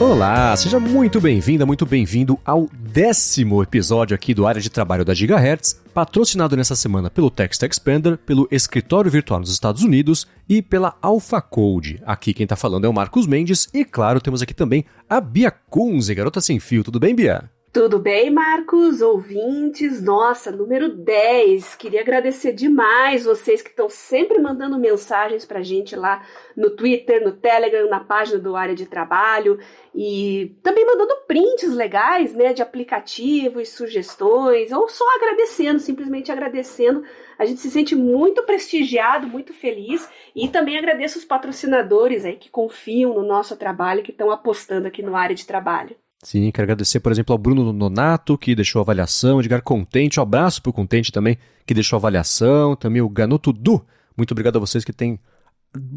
Olá, seja muito bem-vinda, muito bem-vindo ao décimo episódio aqui do Área de Trabalho da Gigahertz, patrocinado nessa semana pelo Text Expander, pelo Escritório Virtual nos Estados Unidos e pela AlphaCode. Aqui quem tá falando é o Marcos Mendes e, claro, temos aqui também a Bia Kunze, garota sem fio. Tudo bem, Bia? Tudo bem, Marcos? Ouvintes? Nossa, número 10. Queria agradecer demais vocês que estão sempre mandando mensagens pra gente lá no Twitter, no Telegram, na página do Área de Trabalho e também mandando prints legais, né, de aplicativos, sugestões, ou só agradecendo, simplesmente agradecendo. A gente se sente muito prestigiado, muito feliz e também agradeço os patrocinadores aí que confiam no nosso trabalho, que estão apostando aqui no Área de Trabalho. Sim, quero agradecer, por exemplo, ao Bruno Nonato, que deixou avaliação, Edgar Contente, um abraço pro Contente também, que deixou avaliação, também o Ganuto Du, muito obrigado a vocês que têm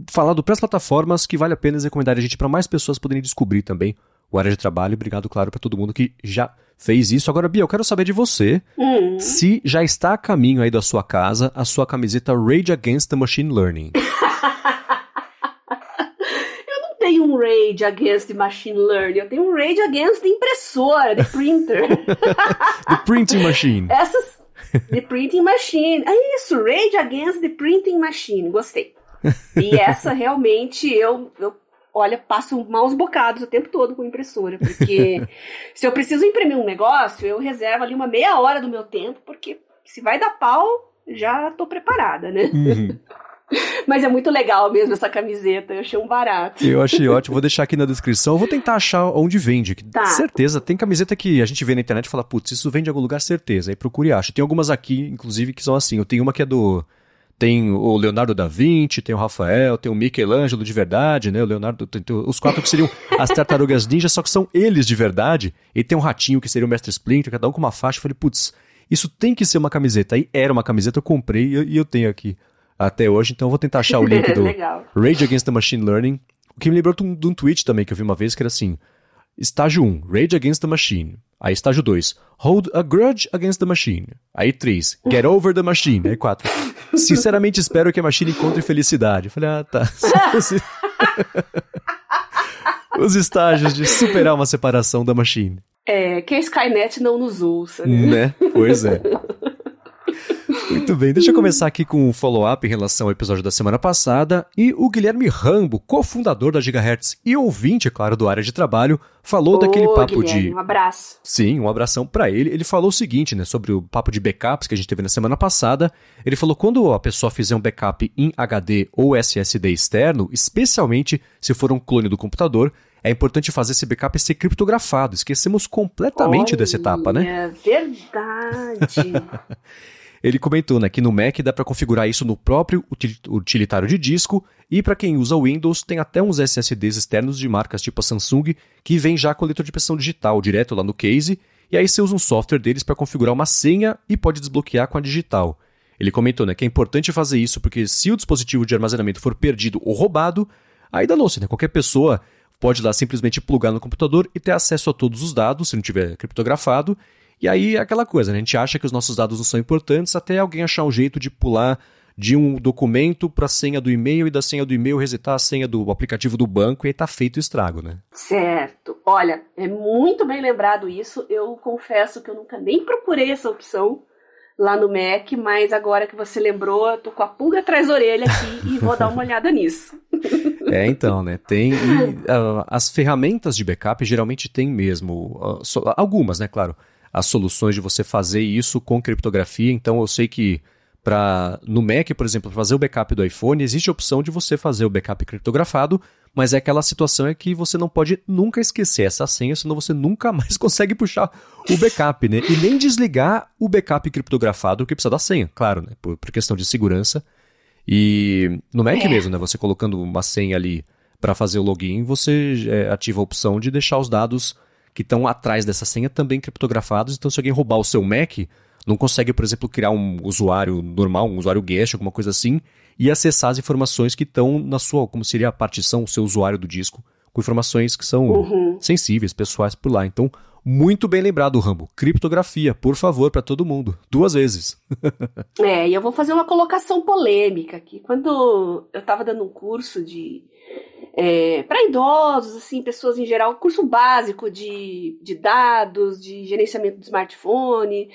falado para as plataformas que vale a pena recomendar a gente para mais pessoas poderem descobrir também o área de trabalho. Obrigado, claro, para todo mundo que já fez isso. Agora, Bia, eu quero saber de você Hum. se já está a caminho aí da sua casa a sua camiseta Rage Against the Machine Learning. Tenho um rage against the machine learning, eu tenho um rage against the impressora, the printer. The Printing Machine. Essas. The printing machine. É isso, rage against the printing machine. Gostei. E essa realmente eu, eu olha, passo maus bocados o tempo todo com impressora, porque se eu preciso imprimir um negócio, eu reservo ali uma meia hora do meu tempo, porque se vai dar pau, já tô preparada, né? Uhum. Mas é muito legal mesmo essa camiseta, eu achei um barato. Eu achei ótimo, vou deixar aqui na descrição. Eu vou tentar achar onde vende. que Tá. Certeza, tem camiseta que a gente vê na internet e fala, putz, isso vende em algum lugar, certeza. Aí procure e acha. Tem algumas aqui, inclusive, que são assim. Eu tenho uma que é do. Tem o Leonardo da Vinci, tem o Rafael, tem o Michelangelo de verdade, né? O Leonardo. Tem, tem os quatro que seriam as tartarugas ninja, só que são eles de verdade. E tem um ratinho que seria o Mestre Splinter, cada um com uma faixa. Eu falei, putz, isso tem que ser uma camiseta. Aí era uma camiseta, eu comprei e eu tenho aqui até hoje, então eu vou tentar achar o link do. Rage Against the Machine Learning. O que me lembrou de um, tweet também que eu vi uma vez que era assim: estágio 1, Rage Against the Machine. Aí estágio 2, Hold a Grudge Against the Machine. Aí 3, Get Over the Machine. Aí 4, Sinceramente espero que a Machine encontre felicidade. Eu falei, ah, tá. Os, os estágios de superar uma separação da Machine. É, que a Skynet não nos ouça, né? Né? Pois é. Muito bem, deixa eu começar aqui com um follow-up em relação ao episódio da semana passada. E o Guilherme Rambo, cofundador da Gigahertz e ouvinte, é claro, do área de trabalho, falou daquele Ô, papo Guilherme, de. Um abraço. Sim, um abração pra ele. Ele falou o seguinte, né, sobre o papo de backups que a gente teve na semana passada. Ele falou quando a pessoa fizer um backup em HD ou SSD externo, especialmente se for um clone do computador, é importante fazer esse backup ser criptografado. Esquecemos completamente dessa etapa, né? É verdade. Ele comentou né, que no Mac dá para configurar isso no próprio util- utilitário de disco e para quem usa Windows tem até uns SSDs externos de marcas tipo a Samsung que vem já com leitor de impressão digital direto lá no case e aí você usa um software deles para configurar uma senha e pode desbloquear com a digital. Ele comentou né, que é importante fazer isso porque se o dispositivo de armazenamento for perdido ou roubado, aí danou-se, né? Qualquer pessoa pode lá simplesmente plugar no computador e ter acesso a todos os dados, se não tiver criptografado, e aí é aquela coisa, né? A gente acha que os nossos dados não são importantes até alguém achar um jeito de pular de um documento para a senha do e-mail e da senha do e-mail resetar a senha do aplicativo do banco e aí tá feito o estrago, né? certo. Olha, é muito bem lembrado isso. Eu confesso que eu nunca nem procurei essa opção lá no Mac, mas agora que você lembrou, eu tô com a pulga atrás da orelha aqui e vou dar uma olhada nisso. É, então, né? Tem. e, ah, as ferramentas de backup geralmente tem mesmo. ah, so- algumas, né? Claro. As soluções de você fazer isso com criptografia. Então, eu sei que para no Mac, por exemplo, fazer o backup do iPhone, existe a opção de você fazer o backup criptografado, mas é aquela situação é que você não pode nunca esquecer essa senha, senão você nunca mais consegue puxar o backup, né? E nem desligar o backup criptografado, que precisa da senha, claro, né? Por, por questão de segurança. E no Mac É. mesmo, né? Você colocando uma senha ali para fazer o login, você é, ativa a opção de deixar os dados que estão atrás dessa senha também criptografados. Então, se alguém roubar o seu Mac, não consegue, por exemplo, criar um usuário normal, um usuário guest, alguma coisa assim, e acessar as informações que estão na sua, como seria a partição, o seu usuário do disco, com informações que são Uhum. sensíveis, pessoais por lá. Então, muito bem lembrado, Rambo. Criptografia, por favor, para todo mundo. Duas vezes. É, e eu vou fazer uma colocação polêmica aqui. Quando eu estava dando um curso de é, para idosos, assim, pessoas em geral, curso básico de, de dados, de gerenciamento do smartphone,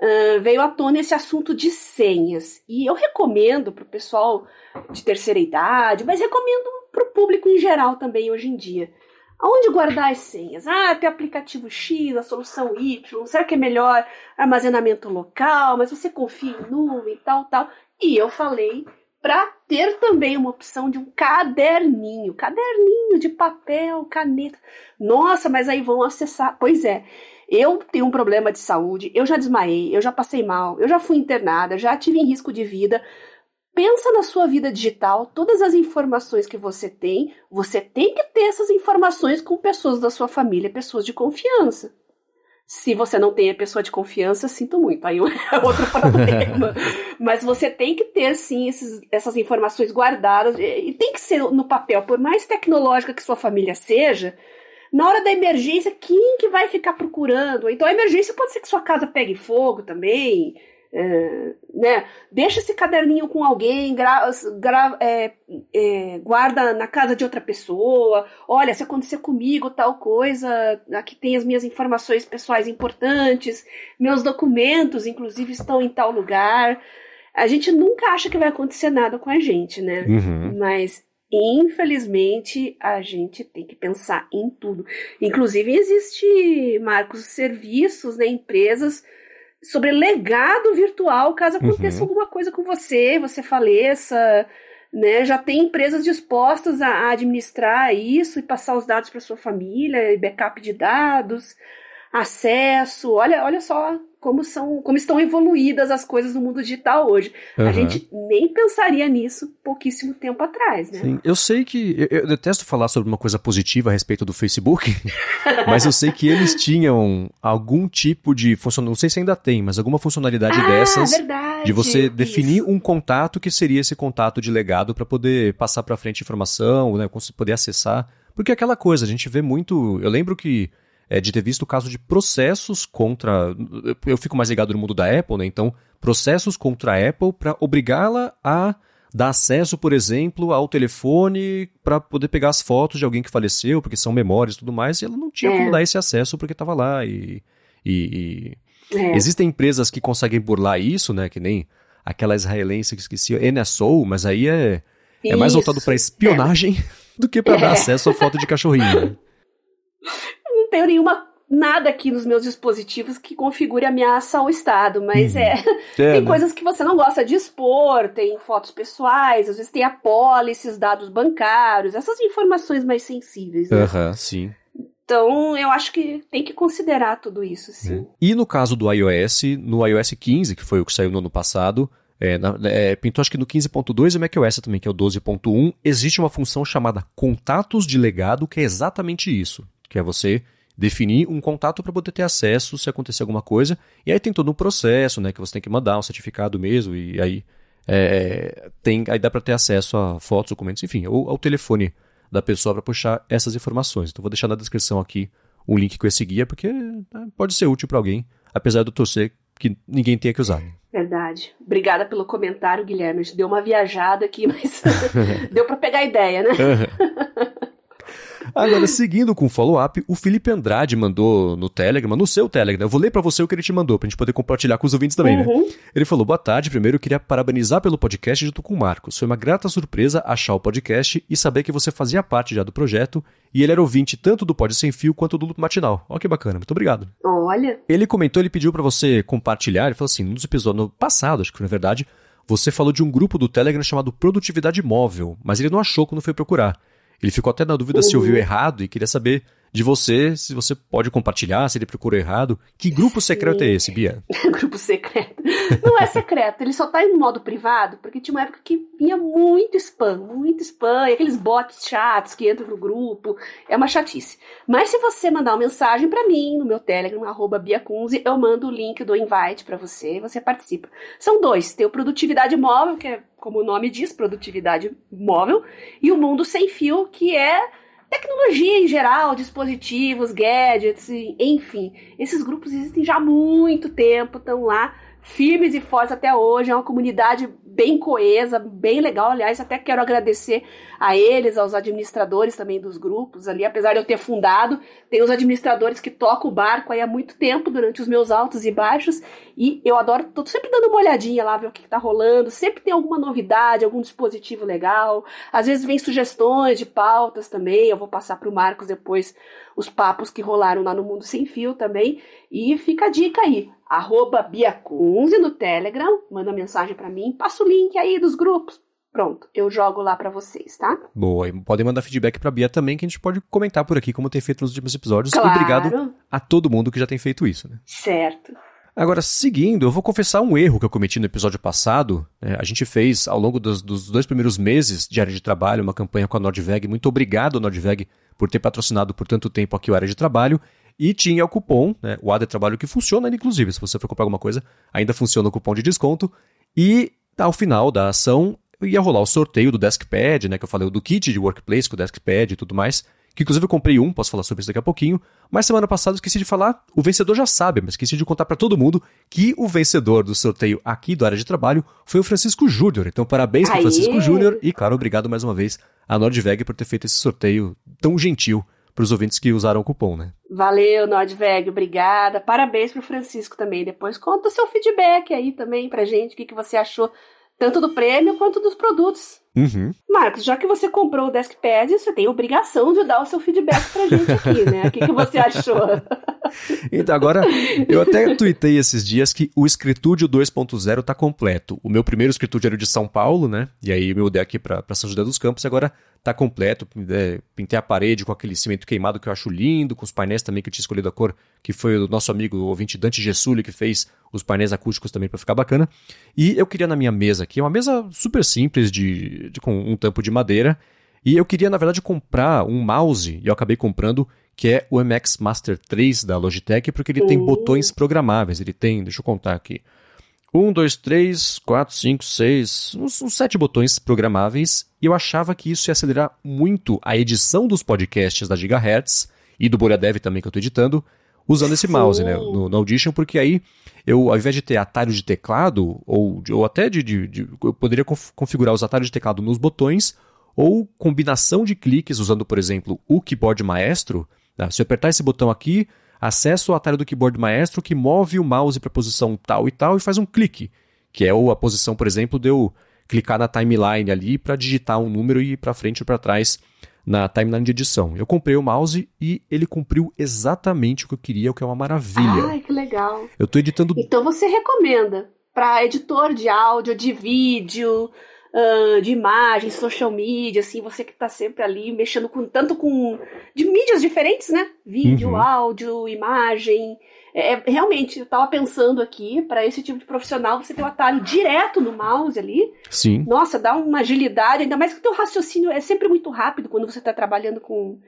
uh, veio à tona esse assunto de senhas. E eu recomendo para o pessoal de terceira idade, mas recomendo para o público em geral também hoje em dia. Aonde guardar as senhas? Ah, tem aplicativo X, a solução Y, será que é melhor armazenamento local, mas você confia em nuvem e tal, tal. E eu falei para ter também uma opção de um caderninho, caderninho de papel, caneta. Nossa, mas aí vão acessar. Pois é, eu tenho um problema de saúde, eu já desmaiei, eu já passei mal, eu já fui internada, já tive em risco de vida. Pensa na sua vida digital, todas as informações que você tem, você tem que ter essas informações com pessoas da sua família, pessoas de confiança. Se você não tem a pessoa de confiança, sinto muito, aí é outro problema. Mas você tem que ter, sim, esses, essas informações guardadas, e tem que ser no papel, por mais tecnológica que sua família seja, na hora da emergência, quem que vai ficar procurando? Então a emergência pode ser que sua casa pegue fogo também, é, né? Deixa esse caderninho com alguém, gra, gra, é, é, guarda na casa de outra pessoa. Olha, se acontecer comigo tal coisa, aqui tem as minhas informações pessoais importantes, meus documentos, inclusive, estão em tal lugar. A gente nunca acha que vai acontecer nada com a gente, né? Uhum. Mas infelizmente a gente tem que pensar em tudo. Inclusive existe, Marcos, serviços, né, empresas sobre legado virtual, caso aconteça uhum. alguma coisa com você, você faleça, né? Já tem empresas dispostas a administrar isso e passar os dados para sua família, backup de dados, acesso. Olha, olha só como são, como estão evoluídas as coisas no mundo digital hoje. Uhum. A gente nem pensaria nisso pouquíssimo tempo atrás, né? Sim, eu sei que eu, eu, detesto falar sobre uma coisa positiva a respeito do Facebook, mas eu sei que eles tinham algum tipo de funcionalidade, não sei se ainda tem, mas alguma funcionalidade ah, dessas verdade, de você definir isso. um contato que seria esse contato de legado para poder passar para frente informação, né, poder acessar, porque é aquela coisa, a gente vê muito, eu lembro que é, de ter visto o caso de processos contra. Eu fico mais ligado no mundo da Apple, né? Então, processos contra a Apple para obrigá-la a dar acesso, por exemplo, ao telefone para poder pegar as fotos de alguém que faleceu, porque são memórias e tudo mais, e ela não tinha é. como dar esse acesso porque estava lá. E, e, e... É. existem empresas que conseguem burlar isso, né? Que nem aquela israelense que esqueci, NSO, mas aí é, é mais voltado para espionagem é. do que para dar acesso a foto de cachorrinho. Né? tenho nenhuma nada aqui nos meus dispositivos que configure ameaça ao Estado, mas uhum. é, é, tem né? coisas que você não gosta de expor, tem fotos pessoais, às vezes tem apólices, dados bancários, essas informações mais sensíveis. Né? Uhum, sim. Então, eu acho que tem que considerar tudo isso, sim. Uhum. E no caso do iOS, no iOS 15, que foi o que saiu no ano passado, é, na, é, pintou acho que no 15.2 e o macOS também, que é o 12.1, existe uma função chamada contatos de legado, que é exatamente isso, que é você definir um contato para poder ter acesso se acontecer alguma coisa. E aí tem todo um processo, né, que você tem que mandar um certificado mesmo, e aí é, tem, aí dá para ter acesso a fotos, documentos, enfim, ou ao telefone da pessoa para puxar essas informações. Então vou deixar na descrição aqui um link com esse guia, porque né, pode ser útil para alguém, apesar do torcer que ninguém tenha que usar. Verdade. Obrigada pelo comentário, Guilherme. Deu uma viajada aqui, mas deu para pegar a ideia, né? Agora, seguindo com o follow-up, o Felipe Andrade mandou no Telegram, no seu Telegram. Eu vou ler para você o que ele te mandou, pra gente poder compartilhar com os ouvintes também, né? uhum. né? Ele falou: Boa tarde. Primeiro, eu queria parabenizar pelo podcast junto com o Marcos. Foi uma grata surpresa achar o podcast e saber que você fazia parte já do projeto. E ele era ouvinte tanto do Pod Sem Fio quanto do Lupo Matinal. Olha que bacana, muito obrigado. Olha. Ele comentou, ele pediu para você compartilhar. Ele falou assim: nos episódios no passado, acho que foi na verdade, você falou de um grupo do Telegram chamado Produtividade Móvel, mas ele não achou quando foi procurar. Ele ficou até na dúvida uhum. se ouviu errado e queria saber de você, se você pode compartilhar, se ele procurou errado. Que grupo secreto é esse, Bia? grupo secreto. Não é secreto, ele só tá em modo privado, porque tinha uma época que vinha muito spam, muito spam, e aqueles bots chatos que entram no grupo. É uma chatice. Mas se você mandar uma mensagem para mim no meu Telegram, arroba Biacunze, eu mando o link do invite para você e você participa. São dois. Tem o Produtividade Móvel, que é como o nome diz, produtividade móvel, e o mundo sem fio, que é tecnologia em geral, dispositivos, gadgets, enfim. Esses grupos existem já há muito tempo, estão lá firmes e fortes até hoje, é uma comunidade bem coesa, bem legal. Aliás, até quero agradecer a eles, aos administradores também dos grupos ali, apesar de eu ter fundado, tem os administradores que tocam o barco aí há muito tempo, durante os meus altos e baixos, e eu adoro, tô sempre dando uma olhadinha lá, ver o que, que tá rolando, sempre tem alguma novidade, algum dispositivo legal, às vezes vem sugestões de pautas também, eu vou passar pro Marcos depois os papos que rolaram lá no Mundo Sem Fio também, e fica a dica aí, arroba Biacunze no Telegram, manda mensagem para mim, passa o link aí dos grupos. Pronto, eu jogo lá para vocês, tá? Boa, e podem mandar feedback pra Bia também, que a gente pode comentar por aqui, como tem feito nos últimos episódios. Claro. Obrigado a todo mundo que já tem feito isso, né? Certo. Agora, seguindo, eu vou confessar um erro que eu cometi no episódio passado. É, a gente fez, ao longo dos, dos, dois primeiros meses de área de trabalho, uma campanha com a Nordveg. Muito obrigado, Nordveg, por ter patrocinado por tanto tempo aqui o área de trabalho. E tinha o cupom, né, o AD Trabalho, que funciona, inclusive, se você for comprar alguma coisa, ainda funciona o cupom de desconto. E ao final da ação, ia rolar o sorteio do Deskpad, né, que eu falei, do kit de Workplace com o Deskpad e tudo mais. Que inclusive eu comprei um, posso falar sobre isso daqui a pouquinho. Mas semana passada eu esqueci de falar, o vencedor já sabe, mas esqueci de contar para todo mundo que o vencedor do sorteio aqui do área de trabalho foi o Francisco Júnior. Então parabéns para Francisco Júnior e, claro, obrigado mais uma vez a Nordveg por ter feito esse sorteio tão gentil para os ouvintes que usaram o cupom, né? Valeu, Nordveg, obrigada. Parabéns pro Francisco também. Depois conta o seu feedback aí também pra gente, o que, que você achou tanto do prêmio quanto dos produtos. Uhum. Marcos, já que você comprou o Deskpad, você tem obrigação de dar o seu feedback pra gente aqui, né? O que, que você achou? então, agora, eu até tuitei esses dias que o Escritúdio 2.0 tá completo. O meu primeiro Escritúdio era de São Paulo, né? E aí eu me mudei aqui pra, pra São José dos Campos e agora tá completo. É, pintei a parede com aquele cimento queimado que eu acho lindo, com os painéis também que eu tinha escolhido a cor, que foi o nosso amigo o ouvinte Dante Gessuli que fez os painéis acústicos também para ficar bacana. E eu queria na minha mesa aqui, uma mesa super simples de, de com um tampo de madeira, e eu queria na verdade comprar um mouse, e eu acabei comprando que é o MX Master 3 da Logitech, porque ele tem Uhum. botões programáveis. Ele tem, deixa eu contar aqui. Um, dois, três, quatro, cinco, seis, uns, uns sete botões programáveis. E eu achava que isso ia acelerar muito a edição dos podcasts da Gigahertz e do Bolha Dev também que eu estou editando, usando esse mouse, né? No, no Audition, porque aí eu, ao invés de ter atalho de teclado, ou, ou até de, de- de- Eu poderia conf- configurar os atalhos de teclado nos botões, ou combinação de cliques usando, por exemplo, o keyboard maestro. tá? Se eu apertar esse botão aqui, acesso o atalho do keyboard maestro que move o mouse para a posição tal e tal e faz um clique, que é a posição, por exemplo, de eu clicar na timeline ali para digitar um número e ir para frente ou para trás na timeline de edição. Eu comprei o mouse e ele cumpriu exatamente o que eu queria, o que é uma maravilha. Ai, que legal. Eu estou editando Então você recomenda para editor de áudio, de vídeo, ah, de imagem, social media, assim, você que tá sempre ali mexendo com tanto com de mídias diferentes, né? Vídeo, Uhum. áudio, imagem. É, é, realmente, eu tava pensando aqui, para esse tipo de profissional, você ter o atalho direto no mouse ali. Sim. Nossa, dá uma agilidade, ainda mais que o teu raciocínio é sempre muito rápido quando você está trabalhando com,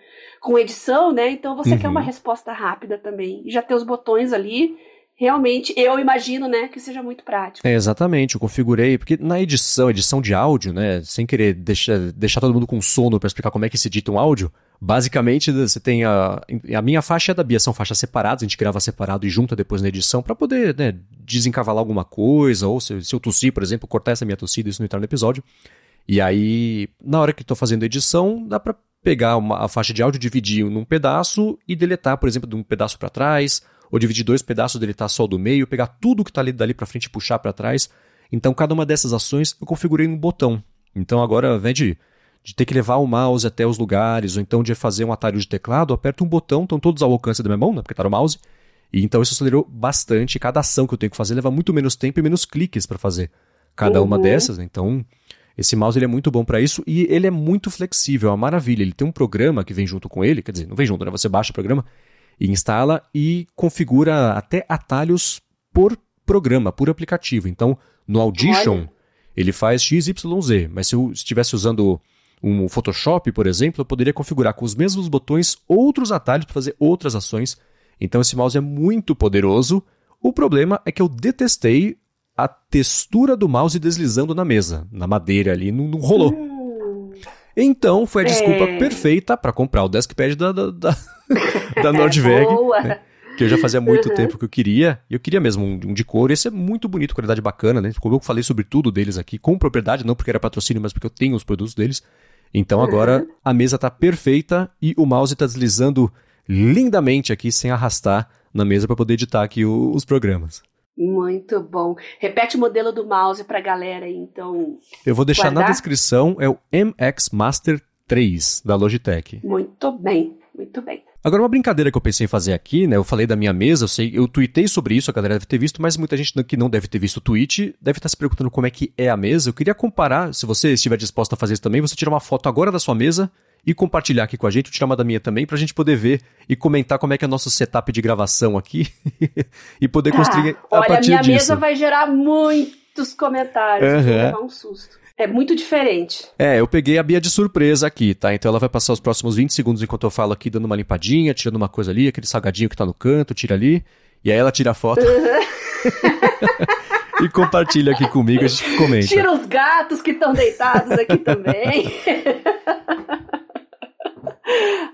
com edição, né? Então você Uhum. quer uma resposta rápida também. E já ter os botões ali, realmente, eu imagino, né, que seja muito prático. É, exatamente, eu configurei, porque na edição, edição de áudio, né, sem querer deixar, deixar todo mundo com sono para explicar como é que se edita um áudio, basicamente você tem a, a minha faixa e a da Bia são faixas separadas, a gente grava separado e junta depois na edição para poder, né, desencavalar alguma coisa, ou se, se eu tossir, por exemplo, cortar essa minha tossida, isso não entrar no episódio. E aí, na hora que estou fazendo a edição, dá para pegar uma, a faixa de áudio, dividir num pedaço e deletar, por exemplo, de um pedaço para trás, ou dividir dois pedaços, deletar só do meio, pegar tudo que está ali dali para frente e puxar para trás. Então, cada uma dessas ações eu configurei num botão. Então, agora, invés de, de ter que levar o mouse até os lugares, ou então de fazer um atalho de teclado, eu aperto um botão, estão todos ao alcance da minha mão, né, porque tá no mouse. E então isso acelerou bastante. Cada ação que eu tenho que fazer leva muito menos tempo e menos cliques para fazer cada uma Uhum. dessas. né? Então, esse mouse ele é muito bom para isso e ele é muito flexível, é uma maravilha. Ele tem um programa que vem junto com ele, quer dizer, não vem junto, né? Você baixa o programa e instala e configura até atalhos por programa, por aplicativo. Então, no Audition, Olha. ele faz XYZ, mas se eu estivesse usando um Photoshop, por exemplo, eu poderia configurar com os mesmos botões outros atalhos para fazer outras ações. Então esse mouse é muito poderoso. O problema é que eu detestei a textura do mouse deslizando na mesa, na madeira ali, não, não rolou. Hum, Então foi a desculpa É. perfeita para comprar o Deskpad da, da, da, da Nordveg, boa. né? que porque já fazia muito uhum. tempo que eu queria, e eu queria mesmo um, um de couro, esse é muito bonito, qualidade bacana, né? Como eu falei sobre tudo deles aqui, com propriedade, não porque era patrocínio, mas porque eu tenho os produtos deles. Então agora a mesa tá perfeita e o mouse tá deslizando lindamente aqui, sem arrastar na mesa para poder editar aqui o, os programas. Muito bom. Repete o modelo do mouse para a galera aí, então. Eu vou deixar guardar. na descrição, é o MX Master 3 da Logitech. Muito bem, muito bem. Agora, uma brincadeira que eu pensei em fazer aqui, né? Eu falei da minha mesa, eu sei, eu tuitei sobre isso, a galera deve ter visto, mas muita gente que não deve ter visto o tweet deve estar se perguntando como é que é a mesa. Eu queria comparar, se você estiver disposto a fazer isso também, você tira uma foto agora da sua mesa e compartilhar aqui com a gente, tirar uma da minha também, pra gente poder ver e comentar como é que é o nosso setup de gravação aqui e poder tá. construir a Olha, partir disso. Olha, a minha mesa vai gerar muitos comentários, uhum. vou levar um susto. É muito diferente. É, eu peguei a Bia de surpresa aqui, tá? Então ela vai passar os próximos 20 segundos enquanto eu falo aqui, dando uma limpadinha, tirando uma coisa ali, aquele salgadinho que tá no canto, tira ali. E aí ela tira a foto. Uhum. e compartilha aqui comigo, a gente comenta. Tira os gatos que estão deitados aqui também.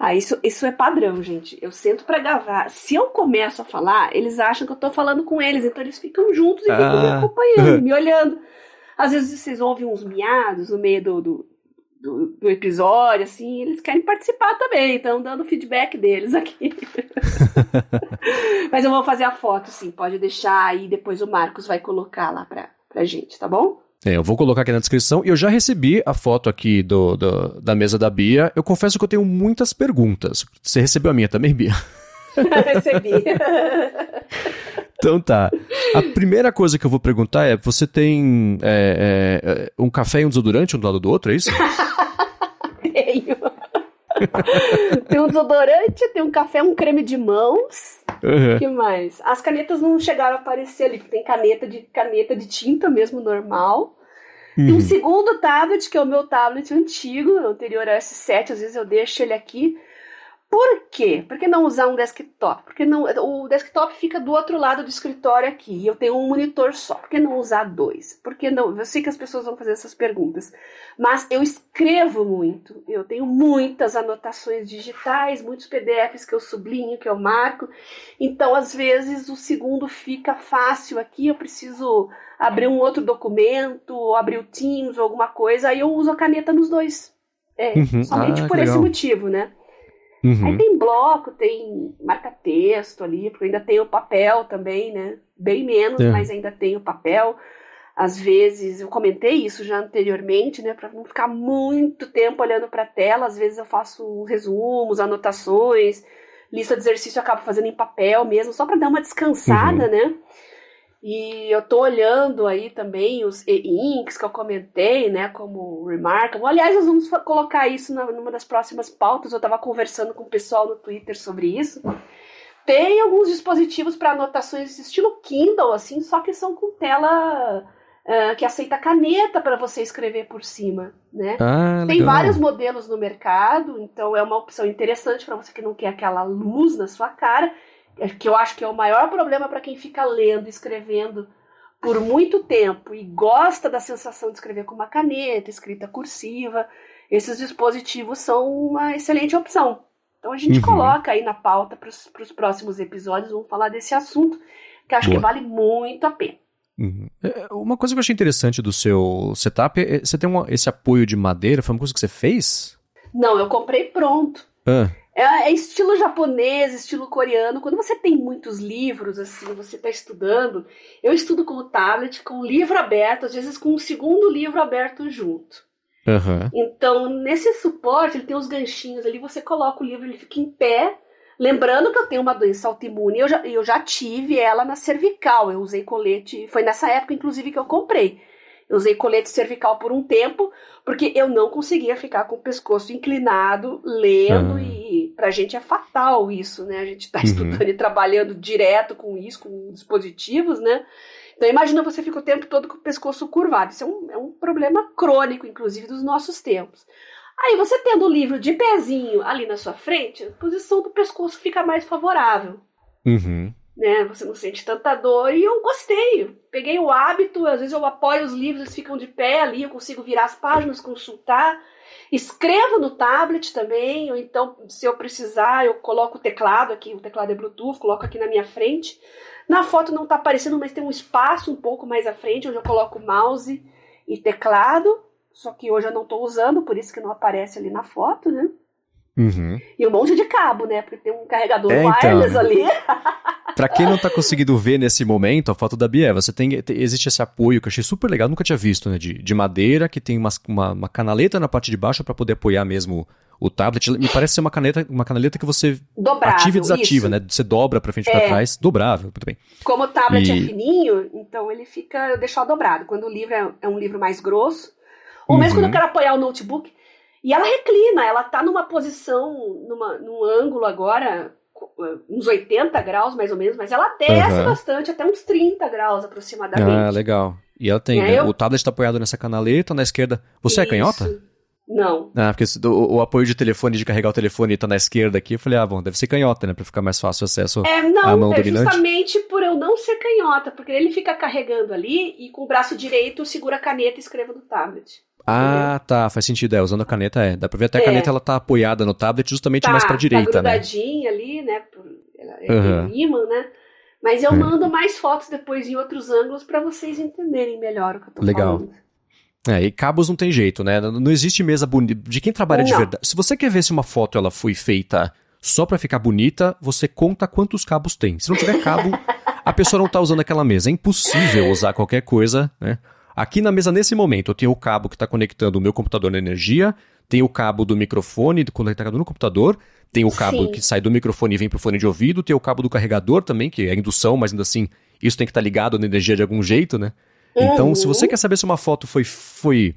Ah, isso, isso é padrão, gente. Eu sento para gravar. Se eu começo a falar, eles acham que eu tô falando com eles, então eles ficam juntos e ah. ficam me ah. acompanhando, me olhando. Às vezes vocês ouvem uns miados no meio do, do, do, do episódio, assim, eles querem participar também, então dando feedback deles aqui. Mas eu vou fazer a foto, sim, pode deixar aí, depois o Marcos vai colocar lá pra, pra gente, tá bom? É, eu vou colocar aqui na descrição. E eu já recebi a foto aqui do, do, da mesa da Bia. Eu confesso que eu tenho muitas perguntas. Você recebeu a minha também, Bia? Recebi. então tá. A primeira coisa que eu vou perguntar é: você tem é, é, um café e um desodorante um do lado do outro, é isso? Tenho. tem um desodorante, tem um café, um creme de mãos. Uhum. que mais? As canetas não chegaram a aparecer ali, tem caneta de caneta de tinta mesmo normal. Uhum. Tem um uhum. segundo tablet, que é o meu tablet antigo, anterior ao S7, às vezes eu deixo ele aqui. Por quê? Por que não usar um desktop? Porque não, o desktop fica do outro lado do escritório aqui e eu tenho um monitor só. Por que não usar dois? Porque não? Eu sei que as pessoas vão fazer essas perguntas, mas eu escrevo muito. Eu tenho muitas anotações digitais, muitos PDFs que eu sublinho, que eu marco. Então, às vezes o segundo fica fácil aqui. Eu preciso abrir um outro documento, abrir o Teams ou alguma coisa. Aí eu uso a caneta nos dois. É, uhum. somente ah, por legal. esse motivo, né? Uhum. Aí tem bloco, tem marca-texto ali, porque ainda tem o papel também, né? Bem menos, é. mas ainda tem o papel. Às vezes, eu comentei isso já anteriormente, né? Para não ficar muito tempo olhando para a tela, às vezes eu faço resumos, anotações, lista de exercício eu acabo fazendo em papel mesmo, só para dar uma descansada, uhum. né? E eu tô olhando aí também os e-inks que eu comentei, né, como Remarkable. Aliás, nós vamos colocar isso na, numa das próximas pautas. Eu estava conversando com o pessoal no Twitter sobre isso. Tem alguns dispositivos para anotações estilo Kindle, assim, só que são com tela uh, que aceita caneta para você escrever por cima, né? Ah, Tem vários modelos no mercado, então é uma opção interessante para você que não quer aquela luz na sua cara que eu acho que é o maior problema para quem fica lendo, escrevendo por muito tempo e gosta da sensação de escrever com uma caneta, escrita cursiva, esses dispositivos são uma excelente opção. Então a gente uhum. coloca aí na pauta para os próximos episódios, vamos falar desse assunto, que acho Boa. que vale muito a pena. Uhum. É, uma coisa que eu achei interessante do seu setup é você tem esse apoio de madeira, foi uma coisa que você fez? Não, eu comprei pronto. Ah. É, é, estilo japonês, estilo coreano. Quando você tem muitos livros, assim, você está estudando. Eu estudo com o tablet, com o livro aberto, às vezes com um segundo livro aberto junto. Uhum. Então, nesse suporte, ele tem os ganchinhos ali, você coloca o livro, ele fica em pé. Lembrando que eu tenho uma doença autoimune, eu já, eu já tive ela na cervical. Eu usei colete, foi nessa época, inclusive, que eu comprei. Eu usei colete cervical por um tempo, porque eu não conseguia ficar com o pescoço inclinado, lendo, uhum. e pra gente é fatal isso, né? A gente tá uhum. estudando e trabalhando direto com isso, com dispositivos, né? Então imagina você fica o tempo todo com o pescoço curvado. Isso é um, é um problema crônico, inclusive, dos nossos tempos. Aí você tendo o livro de pezinho ali na sua frente, a posição do pescoço fica mais favorável. Uhum. Né? Você não sente tanta dor e eu gostei. Peguei o hábito, às vezes eu apoio os livros, eles ficam de pé ali, eu consigo virar as páginas, consultar. Escrevo no tablet também, ou então, se eu precisar, eu coloco o teclado aqui, o teclado é Bluetooth, coloco aqui na minha frente. Na foto não está aparecendo, mas tem um espaço um pouco mais à frente, onde eu coloco mouse e teclado. Só que hoje eu não estou usando, por isso que não aparece ali na foto, né? Uhum. E um monte de cabo, né? Porque tem um carregador é, wireless então. ali. Pra quem não tá conseguindo ver nesse momento a foto da Bia, você tem, existe esse apoio que eu achei super legal, nunca tinha visto, né? De, de madeira, que tem uma, uma, uma canaleta na parte de baixo para poder apoiar mesmo o tablet. Me parece ser uma caneta, uma canaleta que você dobrável, ativa e desativa, isso. né? Você dobra pra frente e é. pra trás, dobrável, muito bem. Como o tablet e... é fininho, então ele fica deixado dobrado. Quando o livro é, é um livro mais grosso, ou mesmo quando eu uhum. quero apoiar o notebook, e ela reclina, ela tá numa posição, numa, num ângulo agora uns 80 graus mais ou menos, mas ela desce uhum. bastante, até uns 30 graus aproximadamente. Ah, legal. E ela tem, né? eu... o tablet está apoiado nessa canaleta, na esquerda. Você é Isso. é canhota? Não. Ah, porque o, o, apoio de telefone, de carregar o telefone tá na esquerda aqui, eu falei, ah, bom, deve ser canhota, né, pra ficar mais fácil o acesso é, não, à mão é dominante. justamente por eu não ser canhota, porque ele fica carregando ali e com o braço direito segura a caneta e escreva no tablet. Ah, entendeu? tá, faz sentido. É, usando a caneta é. Dá pra ver até a é. caneta ela tá apoiada no tablet justamente tá, mais pra direita, tá grudadinha né? ali, né? Por, uhum. imã, né? Mas eu é. mando mais fotos depois em outros ângulos para vocês entenderem melhor o que eu tô Legal. falando. É, e cabos não tem jeito, né? Não existe mesa bonita. De quem trabalha não. de verdade. Se você quer ver se uma foto ela foi feita só para ficar bonita, você conta quantos cabos tem. Se não tiver cabo, a pessoa não tá usando aquela mesa. É impossível usar qualquer coisa, né? Aqui na mesa, nesse momento, eu tenho o cabo que está conectando o meu computador na energia, tem o cabo do microfone conectado no computador, tem o cabo Sim. que sai do microfone e vem para o fone de ouvido, tem o cabo do carregador também, que é indução, mas ainda assim, isso tem que estar tá ligado na energia de algum jeito, né? Uhum. Então, se você quer saber se uma foto foi, foi,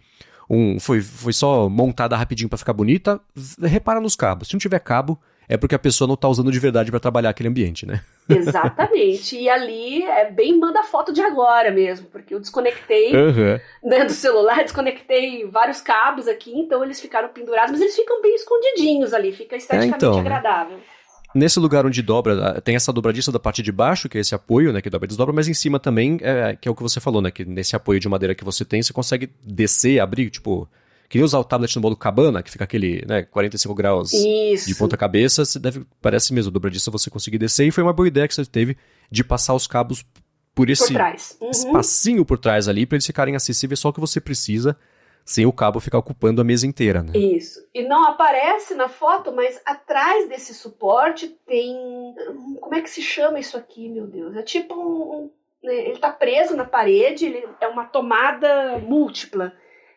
um, foi, foi só montada rapidinho para ficar bonita, repara nos cabos. Se não tiver cabo, é porque a pessoa não está usando de verdade para trabalhar aquele ambiente, né? Exatamente. e ali é bem manda foto de agora mesmo, porque eu desconectei uhum. né, do celular, desconectei vários cabos aqui, então eles ficaram pendurados, mas eles ficam bem escondidinhos ali, fica esteticamente é, então, agradável. Nesse lugar onde dobra, tem essa dobradiça da parte de baixo, que é esse apoio, né, que dobra e desdobra, mas em cima também, é, que é o que você falou, né, que nesse apoio de madeira que você tem, você consegue descer, abrir, tipo, Queria usar o tablet no modo cabana, que fica aquele, né, 45 graus Isso. de ponta cabeça, você deve, parece mesmo, dobradiça você conseguir descer, e foi uma boa ideia que você teve de passar os cabos por esse por uhum. espacinho por trás ali, para eles ficarem acessíveis só o que você precisa, sem o cabo ficar ocupando a mesa inteira, né? Isso. E não aparece na foto, mas atrás desse suporte tem. Como é que se chama isso aqui, meu Deus? É tipo um. Né, ele está preso na parede, ele é uma tomada múltipla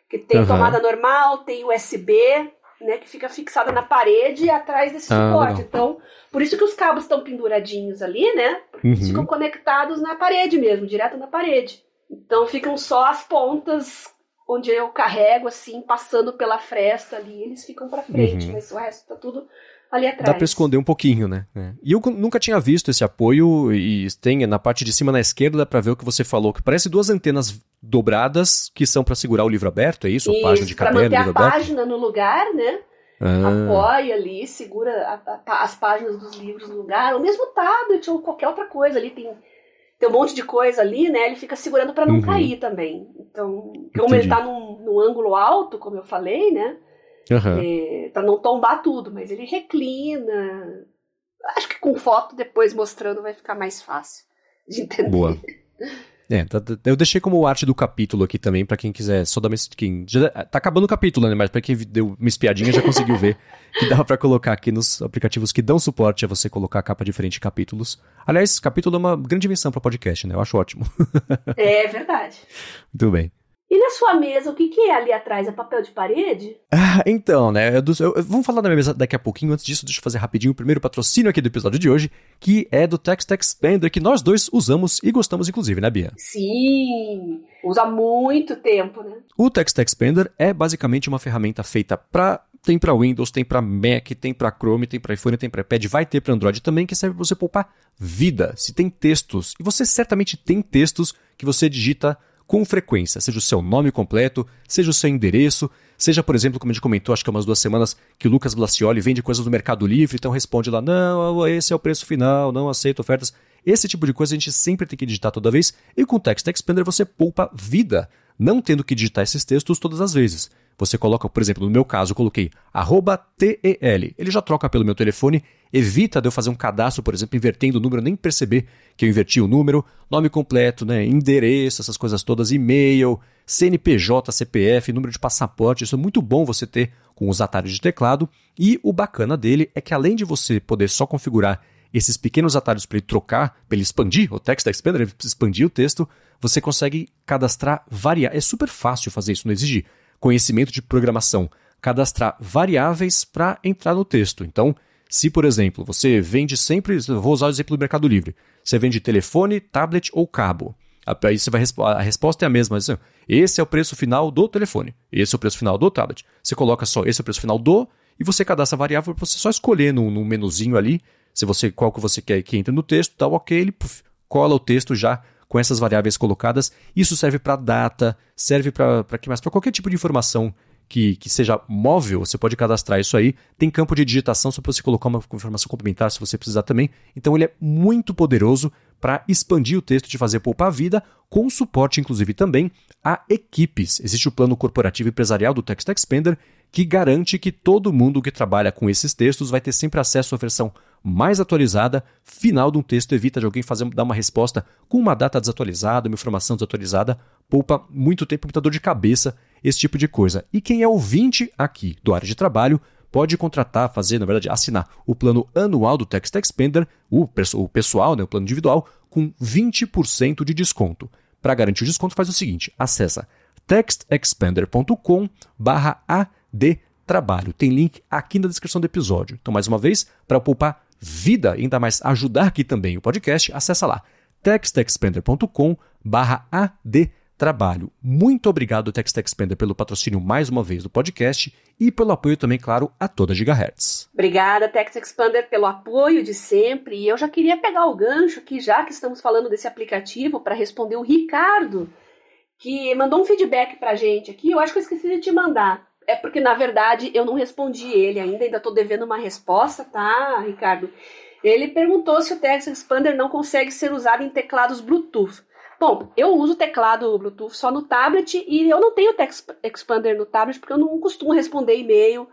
que tem uhum. tomada normal, tem USB, né, que fica fixada na parede atrás desse ah, suporte. Então, por isso que os cabos estão penduradinhos ali, né? Porque uhum. eles ficam conectados na parede mesmo, direto na parede. Então ficam só as pontas onde eu carrego assim, passando pela fresta ali, eles ficam para frente, uhum. mas o resto tá tudo ali atrás. Dá pra esconder um pouquinho, né? É. E eu nunca tinha visto esse apoio e tem na parte de cima na esquerda dá pra ver o que você falou, que parece duas antenas dobradas que são para segurar o livro aberto, é isso? isso página de caderno, pra manter livro a aberto? página no lugar, né? Ah. Apoia ali, segura a, a, as páginas dos livros no lugar, ou mesmo tablet ou qualquer outra coisa ali tem tem um monte de coisa ali, né? Ele fica segurando para não uhum. cair também. Então, como Entendi. ele tá num, num ângulo alto, como eu falei, né? Uhum. É, para não tombar tudo, mas ele reclina. Acho que com foto depois mostrando vai ficar mais fácil de entender. Boa. É, tá, tá, eu deixei como arte do capítulo aqui também, para quem quiser só dar uma. Quem, já, tá acabando o capítulo, né? Mas pra quem deu uma espiadinha já conseguiu ver que dava para colocar aqui nos aplicativos que dão suporte a você colocar a capa diferente de capítulos. Aliás, capítulo é uma grande invenção para podcast, né? Eu acho ótimo. é verdade. Muito bem. E na sua mesa, o que, que é ali atrás? É papel de parede? Ah, então, né? Eu, eu, vamos falar da minha mesa daqui a pouquinho. Antes disso, deixa eu fazer rapidinho o primeiro patrocínio aqui do episódio de hoje, que é do Text Expander, que nós dois usamos e gostamos, inclusive, né, Bia? Sim, usa muito tempo, né? O Text Expander é basicamente uma ferramenta feita para tem para Windows, tem para Mac, tem para Chrome, tem para iPhone, tem para iPad, vai ter para Android também, que serve para você poupar vida. Se tem textos, e você certamente tem textos que você digita com frequência, seja o seu nome completo, seja o seu endereço, seja, por exemplo, como a gente comentou, acho que há umas duas semanas, que o Lucas Blacioli vende coisas do Mercado Livre, então responde lá, não, esse é o preço final, não aceito ofertas. Esse tipo de coisa a gente sempre tem que digitar toda vez, e com o Text Expander você poupa vida, não tendo que digitar esses textos todas as vezes. Você coloca, por exemplo, no meu caso, eu coloquei TEL. Ele já troca pelo meu telefone, evita de eu fazer um cadastro, por exemplo, invertendo o número, nem perceber que eu inverti o número, nome completo, né, endereço, essas coisas todas, e-mail, CNPJ, CPF, número de passaporte. Isso é muito bom você ter com os atalhos de teclado. E o bacana dele é que além de você poder só configurar esses pequenos atalhos para ele trocar, para ele expandir o Text Expander, expandir o texto, você consegue cadastrar variáveis. É super fácil fazer isso, não exige conhecimento de programação, cadastrar variáveis para entrar no texto. Então, se, por exemplo, você vende sempre, vou usar o exemplo do Mercado Livre, você vende telefone, tablet ou cabo. Aí você vai a resposta é a mesma. Assim, esse é o preço final do telefone. Esse é o preço final do tablet. Você coloca só esse é o preço final do e você cadastra a variável para você só escolher no, menuzinho ali, se você qual que você quer que entre no texto, dá o OK, ele puff, cola o texto já com essas variáveis colocadas. Isso serve para data, serve para que mais? Para qualquer tipo de informação que, que seja móvel, você pode cadastrar isso aí. Tem campo de digitação só para você colocar uma informação complementar se você precisar também. Então ele é muito poderoso para expandir o texto de fazer poupar vida, com suporte inclusive também a equipes. Existe o plano corporativo empresarial do Text Expander que garante que todo mundo que trabalha com esses textos vai ter sempre acesso à versão mais atualizada, final de um texto evita de alguém fazer dar uma resposta com uma data desatualizada, uma informação desatualizada, poupa muito tempo, muita dor de cabeça, esse tipo de coisa. E quem é ouvinte aqui do área de trabalho pode contratar, fazer, na verdade, assinar o plano anual do Text Expander, o, o pessoal, né, o plano individual, com 20% de desconto. Para garantir o desconto, faz o seguinte: acessa textexpander.com ad trabalho. Tem link aqui na descrição do episódio. Então, mais uma vez, para poupar vida, ainda mais ajudar aqui também o podcast, acessa lá textexpander.com ad trabalho. Muito obrigado, TextExpander, pelo patrocínio mais uma vez do podcast e pelo apoio também, claro, a toda Gigahertz. Obrigada, TextExpander, pelo apoio de sempre. E eu já queria pegar o gancho aqui, já que estamos falando desse aplicativo, para responder o Ricardo, que mandou um feedback para gente aqui. Eu acho que eu esqueci de te mandar. É porque, na verdade, eu não respondi ele ainda, ainda estou devendo uma resposta, tá, Ricardo? Ele perguntou se o Text Expander não consegue ser usado em teclados Bluetooth. Bom, eu uso teclado Bluetooth só no tablet e eu não tenho Text Expander no tablet porque eu não costumo responder e-mail